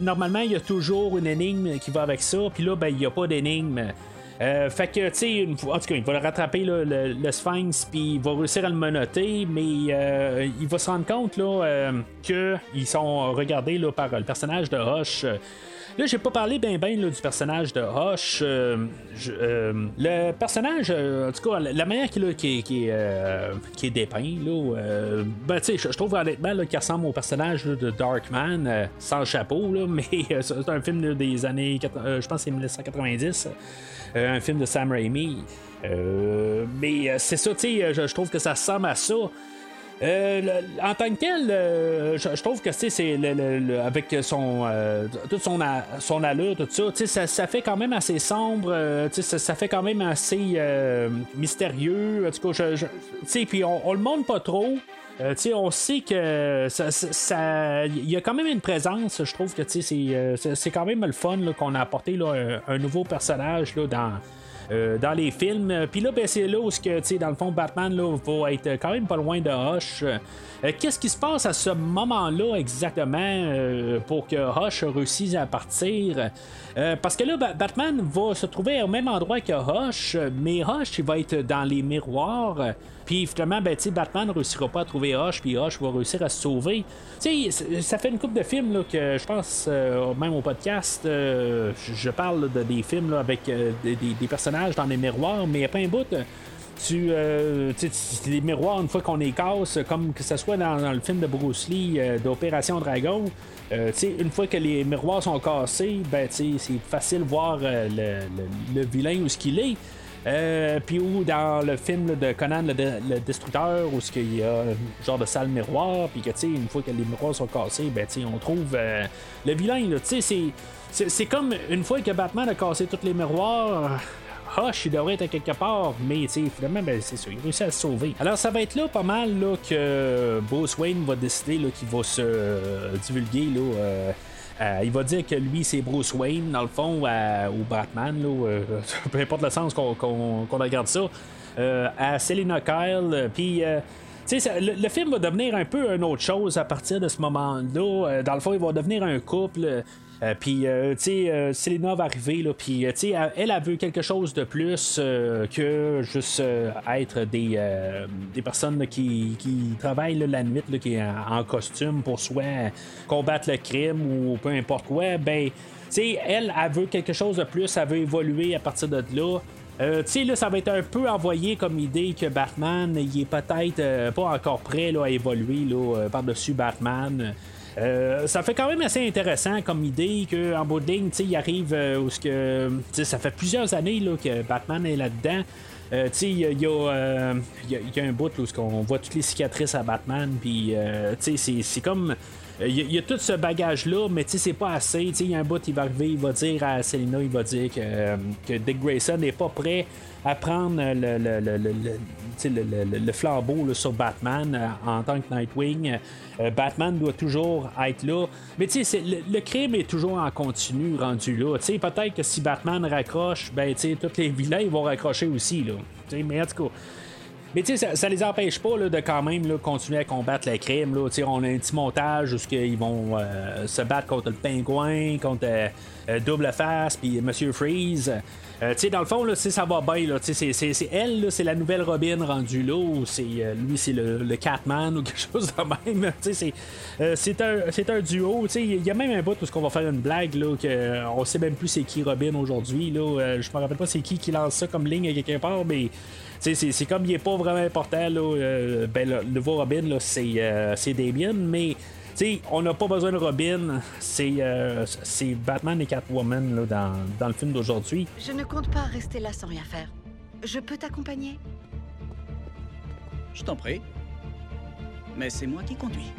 normalement, il y a toujours une énigme qui va avec ça, puis là, ben, il n'y a pas d'énigme. Euh, fait que, tu sais, en tout cas, il va rattraper le, Sphinx, puis il va réussir à le menoter, mais euh, il va se rendre compte là, euh, qu'ils sont regardés là, par le personnage de Hush. Là, j'ai pas parlé bien ben, du personnage de Hush. le personnage, en tout cas, la manière qu'il est, qui, qui, est dépeint, là, ben, tu sais, je trouve honnêtement qu'il ressemble au personnage de Darkman, sans chapeau, là, mais c'est un film des années, je pense c'est 1990. Euh, un film de Sam Raimi. Euh, mais euh, c'est ça, tu sais, je, trouve que ça ressemble à ça. En tant que tel, je, trouve que avec son toute son, son allure, tout ça, ça, ça fait quand même assez sombre, ça, ça, fait quand même assez mystérieux. En tout cas, puis on, on, le montre pas trop. on sait que ça, y a quand même une présence. Je trouve que c'est quand même le fun qu'on a apporté là, un, nouveau personnage là, dans, euh, dans les films. Puis là, ben, c'est là où, que, dans le fond, Batman là, va être quand même pas loin de Hush. Euh, qu'est-ce qui se passe à ce moment-là exactement euh, pour que Hush réussisse à partir? parce que là, Batman va se trouver au même endroit que Hush, mais Hush, il va être dans les miroirs. Puis finalement, ben, Batman ne réussira pas à trouver Hush, puis Hush va réussir à se sauver. ça fait une couple de films là, que je pense, même au podcast, je parle de, des films avec des, des, personnages dans les miroirs, mais il n'y a pas un bout. Tu, euh, les miroirs, une fois qu'on les casse, comme que ce soit dans, le film de Bruce Lee euh, d'Opération Dragon, euh, une fois que les miroirs sont cassés, ben, c'est facile de voir le, vilain où ce qu'il est. puis ou dans le film de Conan le, Destructeur où il y a un genre de salle miroir puis que une fois que les miroirs sont cassés ben on trouve le vilain c'est comme une fois que Batman a cassé tous les miroirs Hush, il devrait être quelque part, mais finalement, ben, c'est ça, il réussit à se sauver. Alors, ça va être là pas mal là, que Bruce Wayne va décider qu'il va se euh, divulguer là, euh, il va dire que lui, c'est Bruce Wayne, dans le fond, ou Batman, là, peu importe le sens qu'on regarde ça, à Selina Kyle, puis le, le, film va devenir un peu une autre chose à partir de ce moment-là. Euh, dans le fond, il va devenir un couple. Euh, puis, euh, tu sais, Selena va arriver, là, puis, tu sais, elle, a veut quelque chose de plus que juste être des, des personnes qui, qui, travaillent la nuit, qui est en, costume pour soit combattre le crime ou peu importe quoi. Ben, tu sais, elle, elle veut quelque chose de plus, elle veut évoluer à partir de là. Euh, tu sais, là, ça va être un peu envoyé comme idée que Batman, il est peut-être euh, pas encore prêt là, à évoluer là, euh, par-dessus Batman. Ça fait quand même assez intéressant comme idée qu'en bout de ligne, il arrive où ce que. Ça fait plusieurs années là, que Batman est là-dedans. il y, y, a un bout où on voit toutes les cicatrices à Batman, puis c'est comme il euh, y, a tout ce bagage-là, mais c'est pas assez. Il y a un bout, il va arriver, il va dire à Selena, il va dire que, euh, Dick Grayson n'est pas prêt à prendre le, flambeau sur Batman euh, en tant que Nightwing. Batman doit toujours être là. Mais le, crime est toujours en continu rendu là. Peut-être que si Batman raccroche, ben, tous les vilains vont raccrocher aussi. Là. Mais en tout cas. Mais tu sais, ça, les empêche pas de quand même continuer à combattre le crime. Là. On a un petit montage où ils vont euh, se battre contre le pingouin, contre euh, euh, Double Face, puis Monsieur Freeze. sais dans le fond, là, ça va bien. Là, c'est, elle, c'est la nouvelle Robin rendue là, ou c'est, lui, c'est le, Catman ou quelque chose de même. c'est, c'est, un, c'est un duo. Il y a même un bout où on va faire une blague, là, que on sait même plus c'est qui Robin aujourd'hui. Là, je me rappelle pas c'est qui qui lance ça comme ligne à quelque part, mais c'est comme il n'est pas vraiment important. Là, euh, ben, le nouveau Robin, euh, c'est Damien, mais on n'a pas besoin de Robin. Euh, c'est Batman et Catwoman là, dans, dans le film d'aujourd'hui. Je ne compte pas rester là sans rien faire. Je peux t'accompagner? Je t'en prie. Mais c'est moi qui conduis.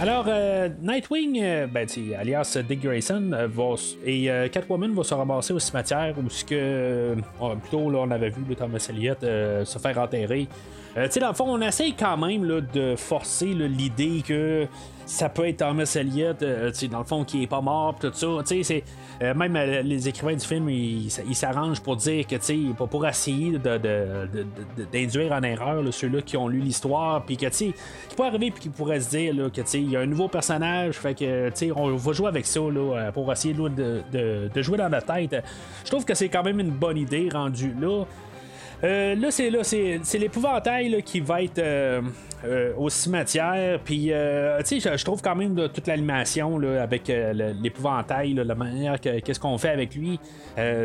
Alors, euh, Nightwing, euh, ben, alias Dick Grayson, euh, va, et Catwoman va se ramasser au cimetière où ce que, plutôt là, on avait vu le Thomas Elliott se faire enterrer. sais dans le fond, on essaye quand même là, de forcer l'idée que ça peut être Thomas Elliott, dans le fond, qui est pas mort, tout ça. C'est, euh, même euh, les écrivains du film, ils s'arrangent pour dire que, tu pour, pour essayer d'induire en erreur ceux-là qui ont lu l'histoire, puis que, tu sais, qui peut arriver, puis qui pourrait se dire là, que, tu sais, il y a un nouveau personnage, fait que, tu sais, on va jouer avec ça là, euh, pour essayer de, jouer dans la tête. Je trouve que c'est quand même une bonne idée rendue là. là, c'est là, c'est l'épouvantail qui va être euh, au cimetière. Puis, euh, tu sais, je, trouve quand même toute l'animation avec euh, l'épouvantail, la manière qu'est-ce qu'on fait avec lui.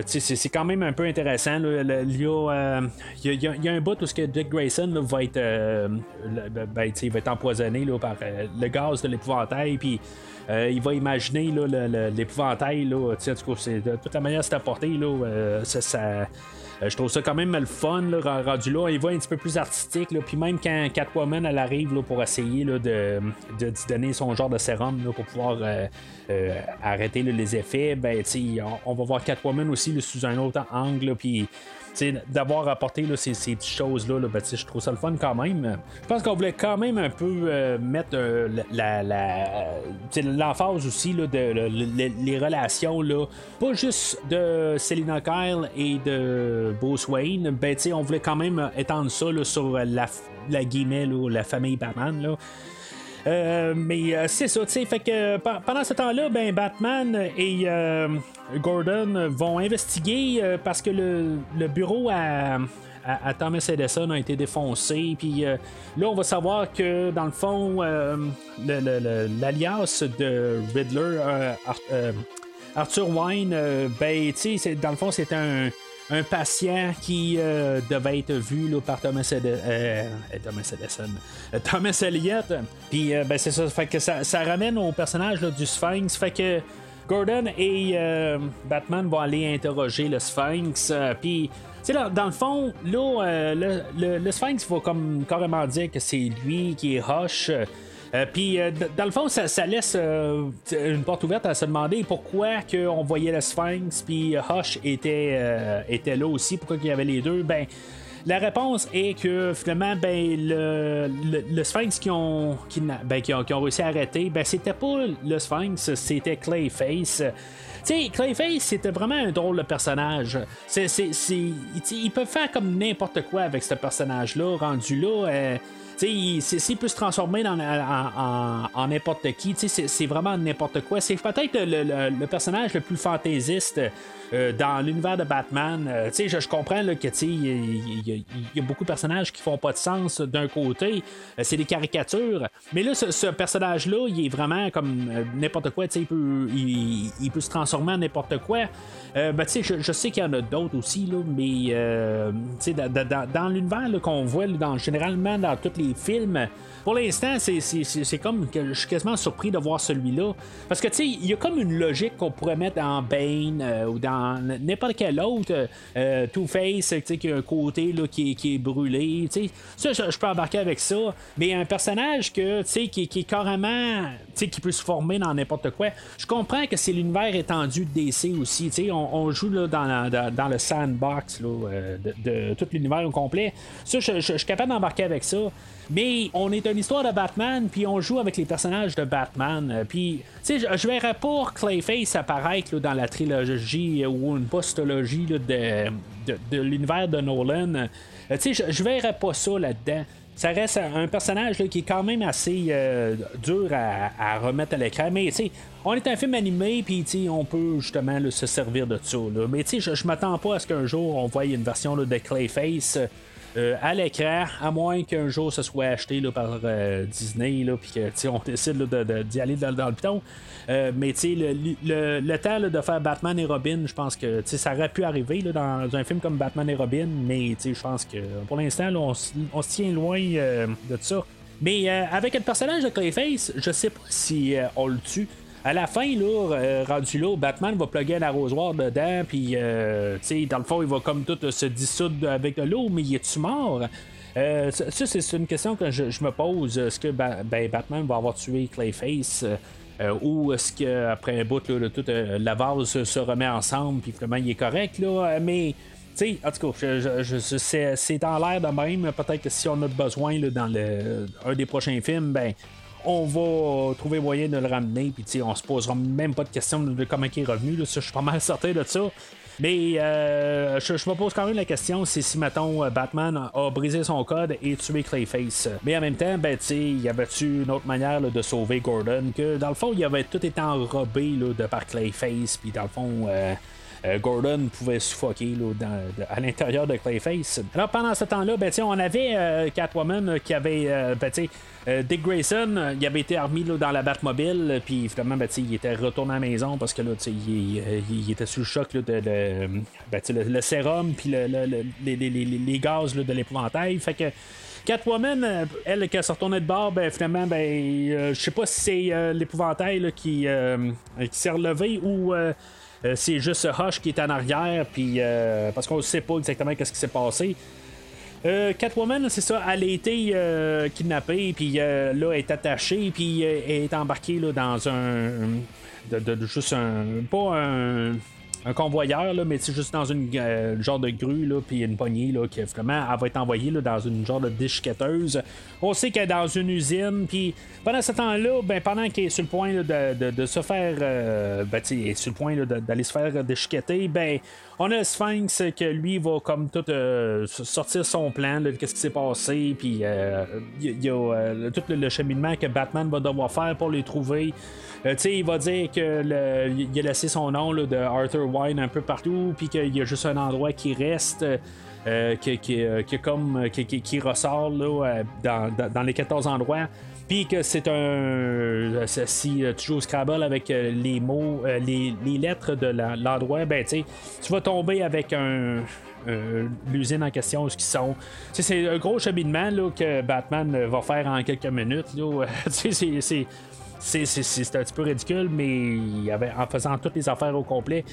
c'est quand même un peu intéressant. Il y, a un bout où ce que Dick Grayson va être, ben, va être empoisonné par le gaz de l'épouvantail. Puis, il va imaginer l'épouvantail. Là, de toute la manière c'est apporté. Là, ça euh, je trouve ça quand même le fun, là, rendu là. Il va un petit peu plus artistique. Puis même quand Catwoman elle arrive là, pour essayer là, de, de, donner son genre de sérum là, pour pouvoir euh, euh, arrêter les effets, ben, on, on, va voir Catwoman aussi sous un autre angle. Puis d'avoir apporté ces, petites choses-là, ben, je trouve ça le fun quand même. Je pense qu'on voulait quand même un peu euh, mettre euh, la, l'emphase aussi là, de les relations, là, pas juste de Selina Kyle et de Bruce Wayne, ben, on voulait quand même étendre ça sur la, la guillemets, la famille Batman. Là. Euh, mais euh, c'est ça, tu sais. Fait que pendant ce temps-là, ben, Batman et euh, Gordon vont investiguer parce que le, bureau à, Thomas Edison a été défoncé. Puis là, on va savoir que dans le fond, l'alliance de Riddler, Arthur Wine, ben, tu sais, dans le fond, c'est un un patient qui euh, devait être vu là, par Thomas. Euh, Thomas Edison. Euh, Thomas Elliott. Puis ben, c'est ça. Fait que ça, ramène au personnage du Sphinx. Fait que Gordon et Batman vont aller interroger le Sphinx. Puis là, dans le fond, là, le, Sphinx va comme carrément dire que c'est lui qui est Hush. Euh, puis, euh, dans le fond, ça, laisse euh, une porte ouverte à se demander pourquoi on voyait le Sphinx, puis Hush était, était là aussi, pourquoi il y avait les deux. Ben, la réponse est que finalement, ben, le, le, Sphinx qui ont, ben, qui, ont, qui ont réussi à arrêter, ben, c'était pas le Sphinx, c'était Clayface. Sais, Clayface, c'était vraiment un drôle de personnage. C'est, c'est, c'est, il peut faire comme n'importe quoi avec ce personnage-là, rendu là. Euh, s'il peut se transformer dans, en, n'importe qui, c'est vraiment n'importe quoi. C'est peut-être le, le, personnage le plus fantaisiste euh, dans l'univers de Batman. Euh, je, comprends là, que il y, a beaucoup de personnages qui font pas de sens d'un côté. Euh, c'est des caricatures. Mais là, ce, personnage-là, il est vraiment comme n'importe quoi. Il peut, il, peut se transformer n'importe quoi. Ben, je, je, sais qu'il y en a d'autres aussi, là, mais dans, dans l'univers qu'on voit dans, généralement dans tous les films, pour l'instant, c'est comme que je suis quasiment surpris de voir celui-là. Parce que, tu sais, il y a comme une logique qu'on pourrait mettre dans Bane euh, ou dans n'importe quel autre euh, Two-Face, tu sais, qui a un côté là, qui, qui est brûlé. Tu sais, ça, je, peux embarquer avec ça. Mais un personnage que, tu sais, qui, qui, est carrément, tu sais, qui peut se former dans n'importe quoi. Je comprends que c'est l'univers étendu de DC aussi. Tu sais, on, joue là, dans, dans, le sandbox là, euh, de, tout l'univers au complet. Ça, je suis capable d'embarquer avec ça. Mais on est une histoire de Batman, puis on joue avec les personnages de Batman. Euh, puis, tu sais, je, verrais pas Clayface apparaître dans la trilogie ou une postologie de, de, l'univers de Nolan. Euh, tu sais, je, verrais pas ça là-dedans ça reste un personnage qui est quand même assez euh, dur à, remettre à l'écran. Mais tu on est un film animé, puis on peut justement se servir de ça. Mais tu je, je m'attends pas à ce qu'un jour on voie une version de Clayface euh, à l'écran, à moins qu'un jour ce soit acheté là, par euh, Disney, puis que on décide d'y aller dans, le piton. Euh, mais le, le, le, temps de faire Batman et Robin, je pense que ça aurait pu arriver dans un film comme Batman et Robin, mais je pense que pour l'instant, on, on se tient loin de ça. Mais avec un personnage de Clayface, je sais pas si on le tue. À la fin, là, euh, rendu là, Batman va plugger un arrosoir dedans, puis, euh, dans le fond, il va comme tout se dissoudre avec de l'eau, mais il est-tu mort? Euh, ça, c'est une question que je, me pose. Est-ce que ben, Batman va avoir tué Clayface? ou est-ce qu'après un bout, là, toute la vase se, remet ensemble, puis vraiment il est correct, là, mais sais, en tout cas, c'est en l'air de même. Peut-être que si on a besoin dans le, un des prochains films, ben, on va trouver moyen de le ramener, puis on se posera même pas de question de comment il est revenu, là, je suis pas mal certain de ça. Mais euh, je, me pose quand même la question c'est si, mettons, Batman a brisé son code et tué Clayface. Mais en même temps, ben, tu y avait-tu une autre manière de sauver Gordon que, dans le fond, il avait tout été enrobé là, de par Clayface, puis dans le fond. Euh, euh, Gordon pouvait suffoquer à l'intérieur de Clayface. Alors pendant ce temps-là, ben, on avait Catwoman qui avait ben, euh, Dick Grayson, euh, il avait été armé dans la Batmobile, puis évidemment, ben, il était retourné à la maison parce que là, il, euh, il, était sous le choc de, ben, le, sérum, puis le, les, gaz de l'épouvantail. Fait que. Catwoman, elle, qui se retournée de bord, ben, finalement, ben, je sais pas si c'est l'épouvantail qui, qui s'est relevé ou c'est juste Hush qui est en arrière, puis parce qu'on ne sait pas exactement qu'est-ce qui s'est passé. Euh, Catwoman, c'est ça, elle a été euh, kidnappée, puis euh, là, elle est attachée, puis elle est embarquée là, dans un. Juste un. Pas un un convoyeur, là, mais c'est juste dans une euh, genre de grue, là, puis une poignée, là, qui vraiment, elle va être envoyée là, dans une genre de déchiquetteuse. On sait qu'elle est dans une usine, puis pendant ce temps-là, ben, pendant qu'elle est sur le point de, de, se faire, euh, ben, est sur le point d'aller se faire déchiqueter, ben, on a Sphinx que lui va comme tout euh, sortir son plan, qu'est-ce qui s'est passé, puis il y, a tout le, cheminement que Batman va devoir faire pour les trouver. Euh, il va dire qu'il a laissé son nom de Arthur Wine un peu partout, puis qu'il y a juste un endroit qui reste. Euh, qui, euh, comme, qui, ressort dans, les 14 endroits. Puis que c'est un. Si tu joues au Scrabble avec les mots, les, lettres de l'endroit, ben tu vas tomber avec un. l'usine en question, ce qui sont. c'est un gros cheminement que Batman va faire en quelques minutes. c'est un petit peu ridicule, mais en faisant toutes les affaires au complet,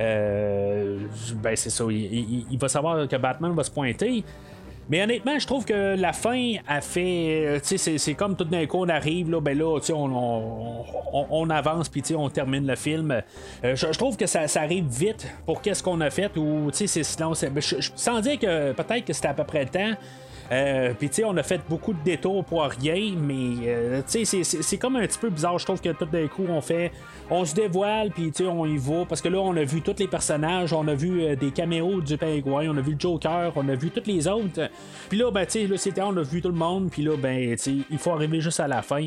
euh, ben c'est ça. Il, va savoir que Batman va se pointer. Mais honnêtement, je trouve que la fin a fait. Tu sais, c'est comme tout d'un coup, on arrive, là, ben là, tu sais, on, on, on, avance, puis tu sais, on termine le film. je, je, trouve que ça, arrive vite pour qu'est-ce qu'on a fait, ou tu sais, c'est sinon. Sans dire que peut-être que c'était à peu près le temps. Euh, Puis, tu sais, on a fait beaucoup de détours pour rien, mais, euh, tu sais, c'est comme un petit peu bizarre. Je trouve que tout d'un coup, on fait. On se dévoile, puis, tu sais, on y va. Parce que là, on a vu tous les personnages. On a vu euh, des caméos du pingouin. On a vu le Joker. On a vu tous les autres. Puis là, ben, tu sais, là, c'était, on a vu tout le monde. Puis là, ben, tu sais, il faut arriver juste à la fin.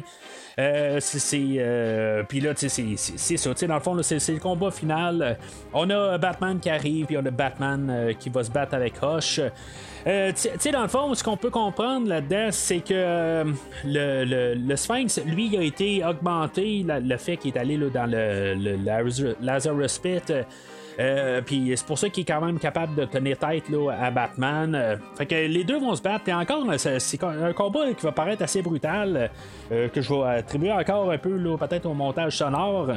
Euh, c'est. Euh, puis là, c'est ça. Tu sais, dans le fond, c'est le combat final. On a Batman qui arrive, puis on a Batman euh, qui va se battre avec Hush. Euh, tu sais, dans le fond, ce qu'on peut comprendre là-dedans, c'est que euh, le, le, Sphinx, lui, a été augmenté, le fait qu'il est allé là, dans le, le Lazarus Pit. Euh, puis c'est pour ça qu'il est quand même capable de tenir tête là, à Batman. fait que les deux vont se battre. Et encore, c'est un combat qui va paraître assez brutal, que je vais attribuer encore un peu peut-être au montage sonore.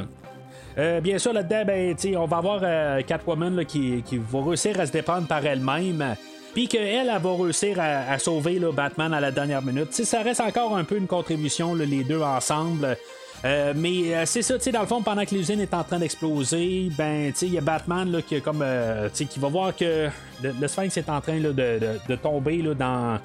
bien sûr, là-dedans, ben, on va avoir Catwoman qui, qui, va réussir à se défendre par elle-même puis qu'elle, elle va réussir à, sauver le Batman à la dernière minute. ça reste encore un peu une contribution, les deux ensemble. Euh, mais euh, c'est ça, tu sais, dans le fond, pendant que l'usine est en train d'exploser, ben, tu sais, il y a Batman là, qui, comme, euh, qui va voir que le, Sphinx est en train de, de, tomber là, dans,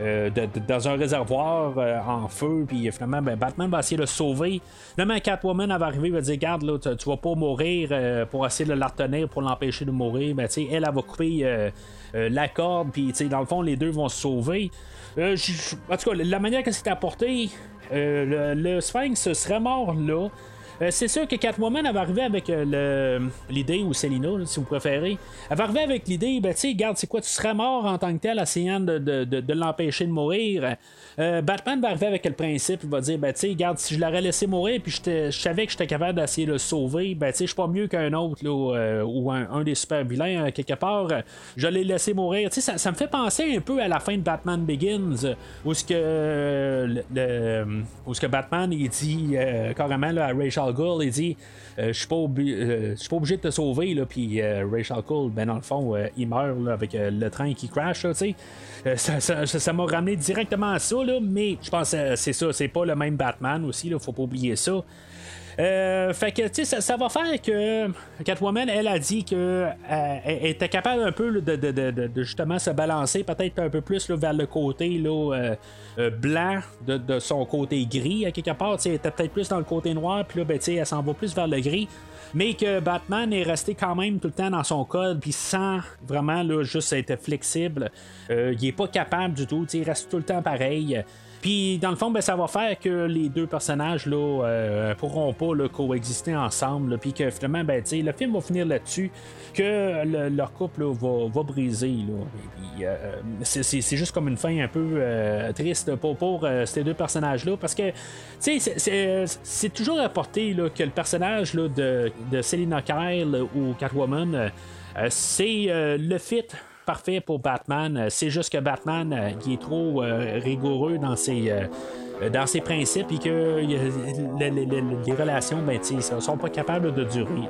euh, dans un réservoir euh, en feu, puis finalement, ben, Batman va essayer de le sauver. Finalement, Catwoman va arriver, va dire Garde, là, tu, vas pas mourir euh, pour essayer de la retenir, pour l'empêcher de mourir. Ben, elle, elle, va couper la corde, puis dans le fond, les deux vont se sauver. en tout cas, la manière que c'est apporté, le, le, Sphinx serait mort là. Euh, c'est sûr que Catwoman avait arrivé avec euh, l'idée, ou Selina, si vous préférez, elle va arriver avec l'idée, ben tu sais, garde, c'est quoi, tu serais mort en tant que tel, essayant de, de, de, l'empêcher de mourir. Euh, Batman va arriver avec le principe, il va dire, ben tu sais, garde, si je l'aurais laissé mourir, puis je savais que j'étais capable d'essayer de le sauver, ben tu sais, je suis pas mieux qu'un autre, ou un, des super vilains, quelque part, je l'ai laissé mourir. Tu sais, ça, me fait penser un peu à la fin de Batman Begins, où ce que, où ce que Batman, il dit carrément là, à Rachel Il dit euh, Je suis pas, euh, pas obligé de te sauver, là, puis euh, Rachel Cole, ben dans le fond, il meurt avec le train qui crash, tu sais. ça m'a ramené directement à ça, là, mais je pense que c'est ça, c'est pas le même Batman aussi, là, faut pas oublier ça. Euh, fait que, tu sais, ça, va faire que Catwoman, elle a dit qu'elle euh, était capable un peu de, justement se balancer peut-être un peu plus vers le côté euh, blanc de, son côté gris, à quelque part. Elle était peut-être plus dans le côté noir, puis là, ben, elle s'en va plus vers le gris. Mais que Batman est resté quand même tout le temps dans son code, puis sans vraiment là, juste être flexible. il est pas capable du tout, il reste tout le temps pareil. Puis dans le fond, ben, ça va faire que les deux personnages là, euh, pourront pas coexister ensemble. Puis que finalement, ben, le film va finir là-dessus, que leur couple va, briser. Euh, c'est juste comme une fin un peu euh, triste pour, pour ces deux personnages-là. Parce que c'est toujours apporté là, que le personnage là, de, de Selina Kyle ou Catwoman, c'est le fit parfait pour Batman. Euh, c'est juste que Batman, euh, qui est trop euh, rigoureux dans ses dans ses principes et que les, relations, ben, ne sont pas capables de durer.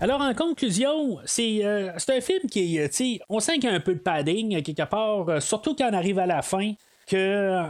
Alors, en conclusion, c'est un film qui, on sent qu'il y a un peu de padding quelque part, surtout quand on arrive à la fin que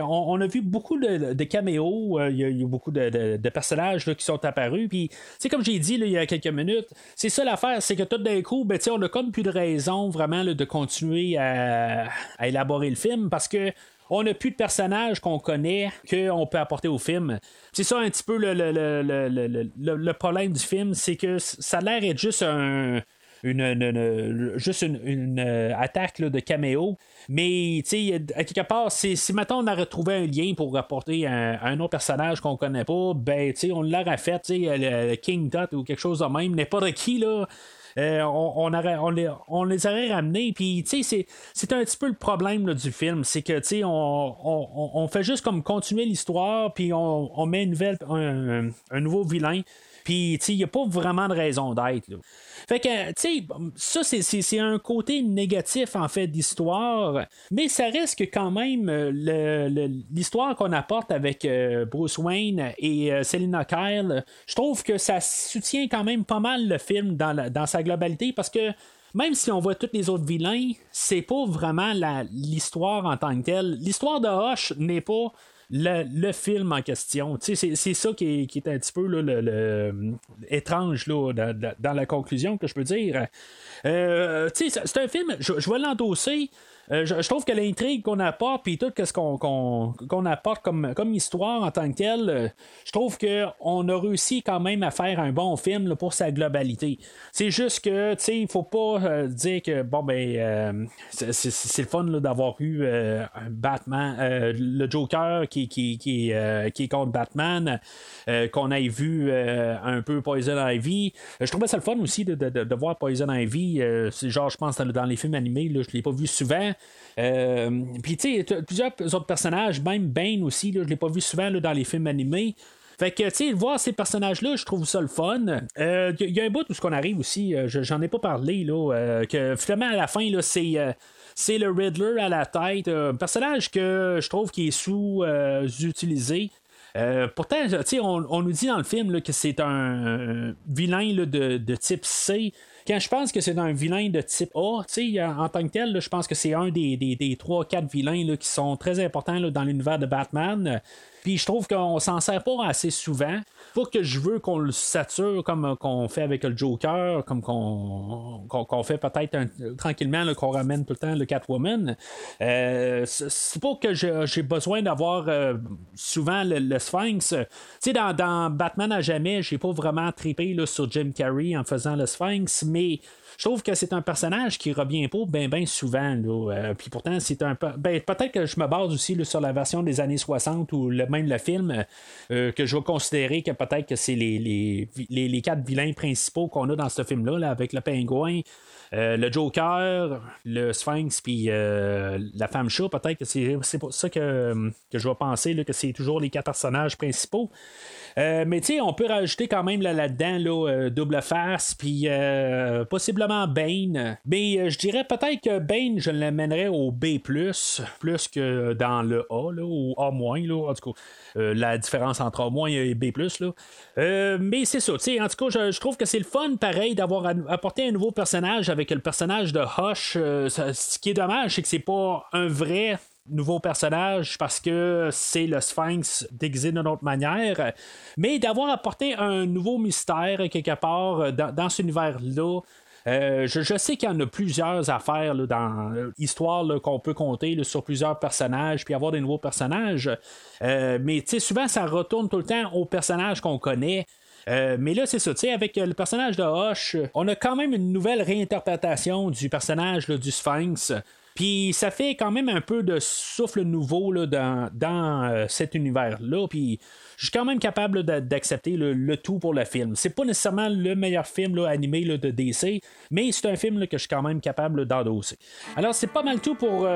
on, on, a vu beaucoup de, caméos, euh, il y, a beaucoup de, personnages qui sont apparus. Puis, comme j'ai dit il y a quelques minutes, c'est ça l'affaire, c'est que tout d'un coup, ben, on a comme plus de raison vraiment de continuer à, élaborer le film parce que on n'a plus de personnages qu'on connaît qu'on peut apporter au film. C'est ça un petit peu le, le problème du film, c'est que ça a l'air d'être juste un une, juste une, euh, attaque de caméo. Mais, tu sais, à quelque part, si, si maintenant on a retrouvé un lien pour rapporter un, autre personnage qu'on connaît pas, ben, tu sais, on l'aurait fait, tu sais, le, King Tut ou quelque chose de même, n'importe qui, là. Euh, on, aurait, on, les, on, les, aurait ramenés. Puis, tu sais, c'est un petit peu le problème du film. C'est que, tu sais, on, on, fait juste comme continuer l'histoire, puis on, met nouvelle, un, nouveau vilain. Puis, tu sais, il n'y a pas vraiment de raison d'être. Fait que, tu sais, ça, c'est- un côté négatif, en fait, d'histoire, mais ça reste que quand même euh, l'histoire qu'on apporte avec euh, Bruce Wayne et euh, Selina Kyle, je trouve que ça soutient quand même pas mal le film dans, dans sa globalité parce que même si on voit tous les autres vilains, c'est pas vraiment l'histoire en tant que telle. L'histoire de Hush n'est pas le, le film en question. C'est, c'est ça qui est, qui est un petit peu là, le, le- étrange là, dans, dans- la conclusion que je peux dire. Euh, c'est un film, je, je vais l'endosser. Euh, je, trouve que l'intrigue qu'on apporte, puis tout ce qu'on, apporte comme, comme histoire en tant que telle, euh, je trouve qu'on a réussi quand même à faire un bon film pour sa globalité. C'est juste que, tu sais, il faut pas euh, dire que, bon, ben, c'est, le fun d'avoir eu Batman, le Joker qui, qui, qui, qui est contre Batman, qu'on ait vu un peu Poison Ivy. Je trouvais ça le fun aussi de, de- de- voir Poison Ivy. genre, je pense, dans, dans les films animés, là, je l'ai pas vu souvent. Euh, Puis, tu sais, plusieurs autres personnages, même Bane aussi, là, je l'ai pas vu souvent là, dans les films animés. Fait que, tu sais, voir ces personnages-là, je trouve ça le fun. Il y, a un bout où ce qu'on arrive aussi, euh, je- j'en ai pas parlé, là, euh, que finalement, à la fin, là, c'est. euh, c'est le Riddler à la tête, un personnage que je trouve qui est sous-utilisé. Euh, pourtant, on, on nous dit dans le film là, que c'est un, un vilain là, de, de type C. Quand je pense que c'est un vilain de type A, sais, en, tant que tel, je pense que c'est un des, des, des 3-4 vilains là, qui sont très importants dans l'univers de Batman. Puis je trouve qu'on s'en sert pas assez souvent. Faut que je veux qu'on le sature comme euh, qu'on fait avec le Joker, comme qu'on fait peut-être tranquillement, qu'on ramène tout le temps le Catwoman. Euh, c'est pas que j'ai besoin d'avoir euh, souvent le, Sphinx. Tu sais, dans, Batman à jamais, j'ai pas vraiment trippé là, sur Jim Carrey en faisant le Sphinx, mais je trouve que c'est un personnage qui revient pas bien ben souvent. Euh, puis pourtant, c'est un. Ben, peut-être que je me base aussi sur la version des années 60 ou le, même le film, euh, que je vais considérer que peut-être que c'est les, les, les, les quatre vilains principaux qu'on a dans ce film-là, là, avec le pingouin. Euh, le Joker, le Sphinx, puis euh, la femme chat, peut-être que c'est, pour ça que, que je vais penser là, que c'est toujours les quatre personnages principaux. Euh, mais tu sais, on peut rajouter quand même là, là-dedans là, euh, double face, puis euh, possiblement Bane. Mais euh, je dirais peut-être que Bane, je l'amènerais au B, plus que dans le A, là, ou A-, en tout cas. euh, la différence entre A- et B. Là. Euh, mais c'est ça, en tout cas, je, je trouve que c'est le fun, pareil, d'avoir apporté un nouveau personnage avec le personnage de Hush. Euh, ce qui est dommage, c'est que c'est pas un vrai nouveau personnage parce que c'est le Sphinx déguisé d'une autre manière, mais d'avoir apporté un nouveau mystère quelque part euh, dans, cet univers-là. Euh, je, sais qu'il y en a plusieurs affaires là, dans l'histoire qu'on peut compter sur plusieurs personnages, puis avoir des nouveaux personnages. Mais souvent, ça retourne tout le temps aux personnages qu'on connaît. Euh, mais là, c'est ça, tu sais, avec euh, le personnage de Hoche, on a quand même une nouvelle réinterprétation du personnage du Sphinx. Puis ça fait quand même un peu de souffle nouveau là, dans, dans euh, cet univers-là. Puis je suis quand même capable d'accepter le, tout pour le film. C'est pas nécessairement le meilleur film là, animé là, de DC, mais c'est un film que je suis quand même capable d'endosser. Alors c'est pas mal tout pour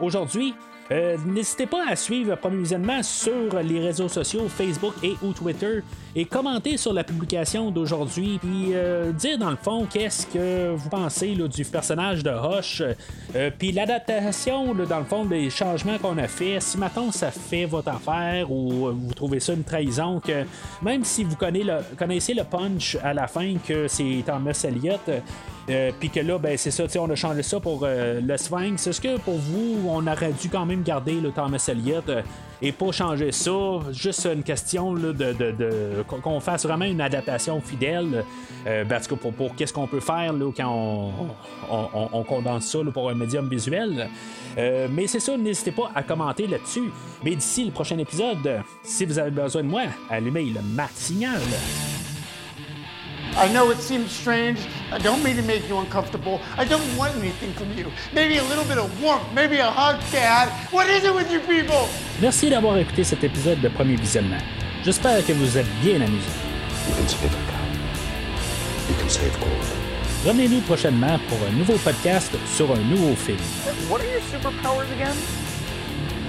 aujourd'hui. Euh, N'hésitez pas à suivre Premier Visionnement sur les réseaux sociaux, Facebook et ou Twitter, et commenter sur la publication d'aujourd'hui, puis euh, dire dans le fond qu'est-ce que vous pensez du personnage de Hush, euh, puis l'adaptation, dans le fond, des changements qu'on a fait. Si maintenant ça fait votre affaire ou euh, vous trouvez ça une trahison, que même si vous connaissez le, connaissez le punch à la fin que c'est Thomas Elliott, euh, puis que là, ben, c'est ça, on a changé ça pour euh, le Sphinx. Est-ce que pour vous, on aurait dû quand même garder le Thomas Elliott euh, et pas changer ça? Juste une question là, de, qu'on- fasse vraiment une adaptation fidèle. Euh, ben, cas, pour, pour qu'est-ce qu'on peut faire là, quand on, on- on- on condense ça pour un médium visuel. Mais c'est ça, n'hésitez pas à commenter là-dessus. Mais d'ici le prochain épisode, si vous avez besoin de moi, allumez le matinal. I know it seems strange. I don't mean to make you uncomfortable. I don't want anything from you. Maybe a little bit of warmth, maybe a hug, Dad. What is it with you people? Merci d'avoir écouté cet épisode de Premier Visionnement. J'espère que vous êtes bien amusés. You can save a cow. You can save gold. Revenez-nous prochainement pour un nouveau podcast sur un nouveau film. What are your superpowers again?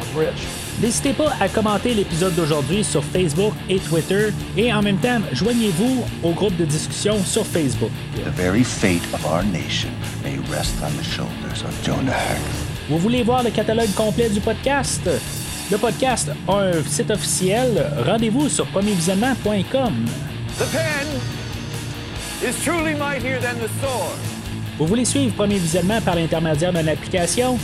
I'm rich. N'hésitez pas à commenter l'épisode d'aujourd'hui sur Facebook et Twitter et en même temps, joignez-vous au groupe de discussion sur Facebook. The very fate of our nation may rest on the shoulders of Jonah Hex. Vous voulez voir le catalogue complet du podcast? Le podcast a un site officiel. Rendez-vous sur premiervisionnement.com. The pen is truly mightier than the sword. Vous voulez suivre Premier Visionnement par l'intermédiaire d'une application?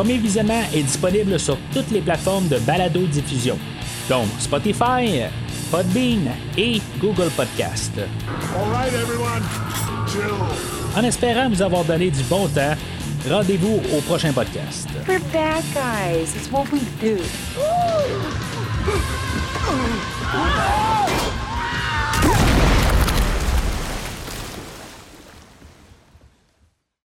premier visionnement est disponible sur toutes les plateformes de balado-diffusion, dont Spotify, Podbean et Google Podcast. En espérant vous avoir donné du bon temps, rendez-vous au prochain podcast.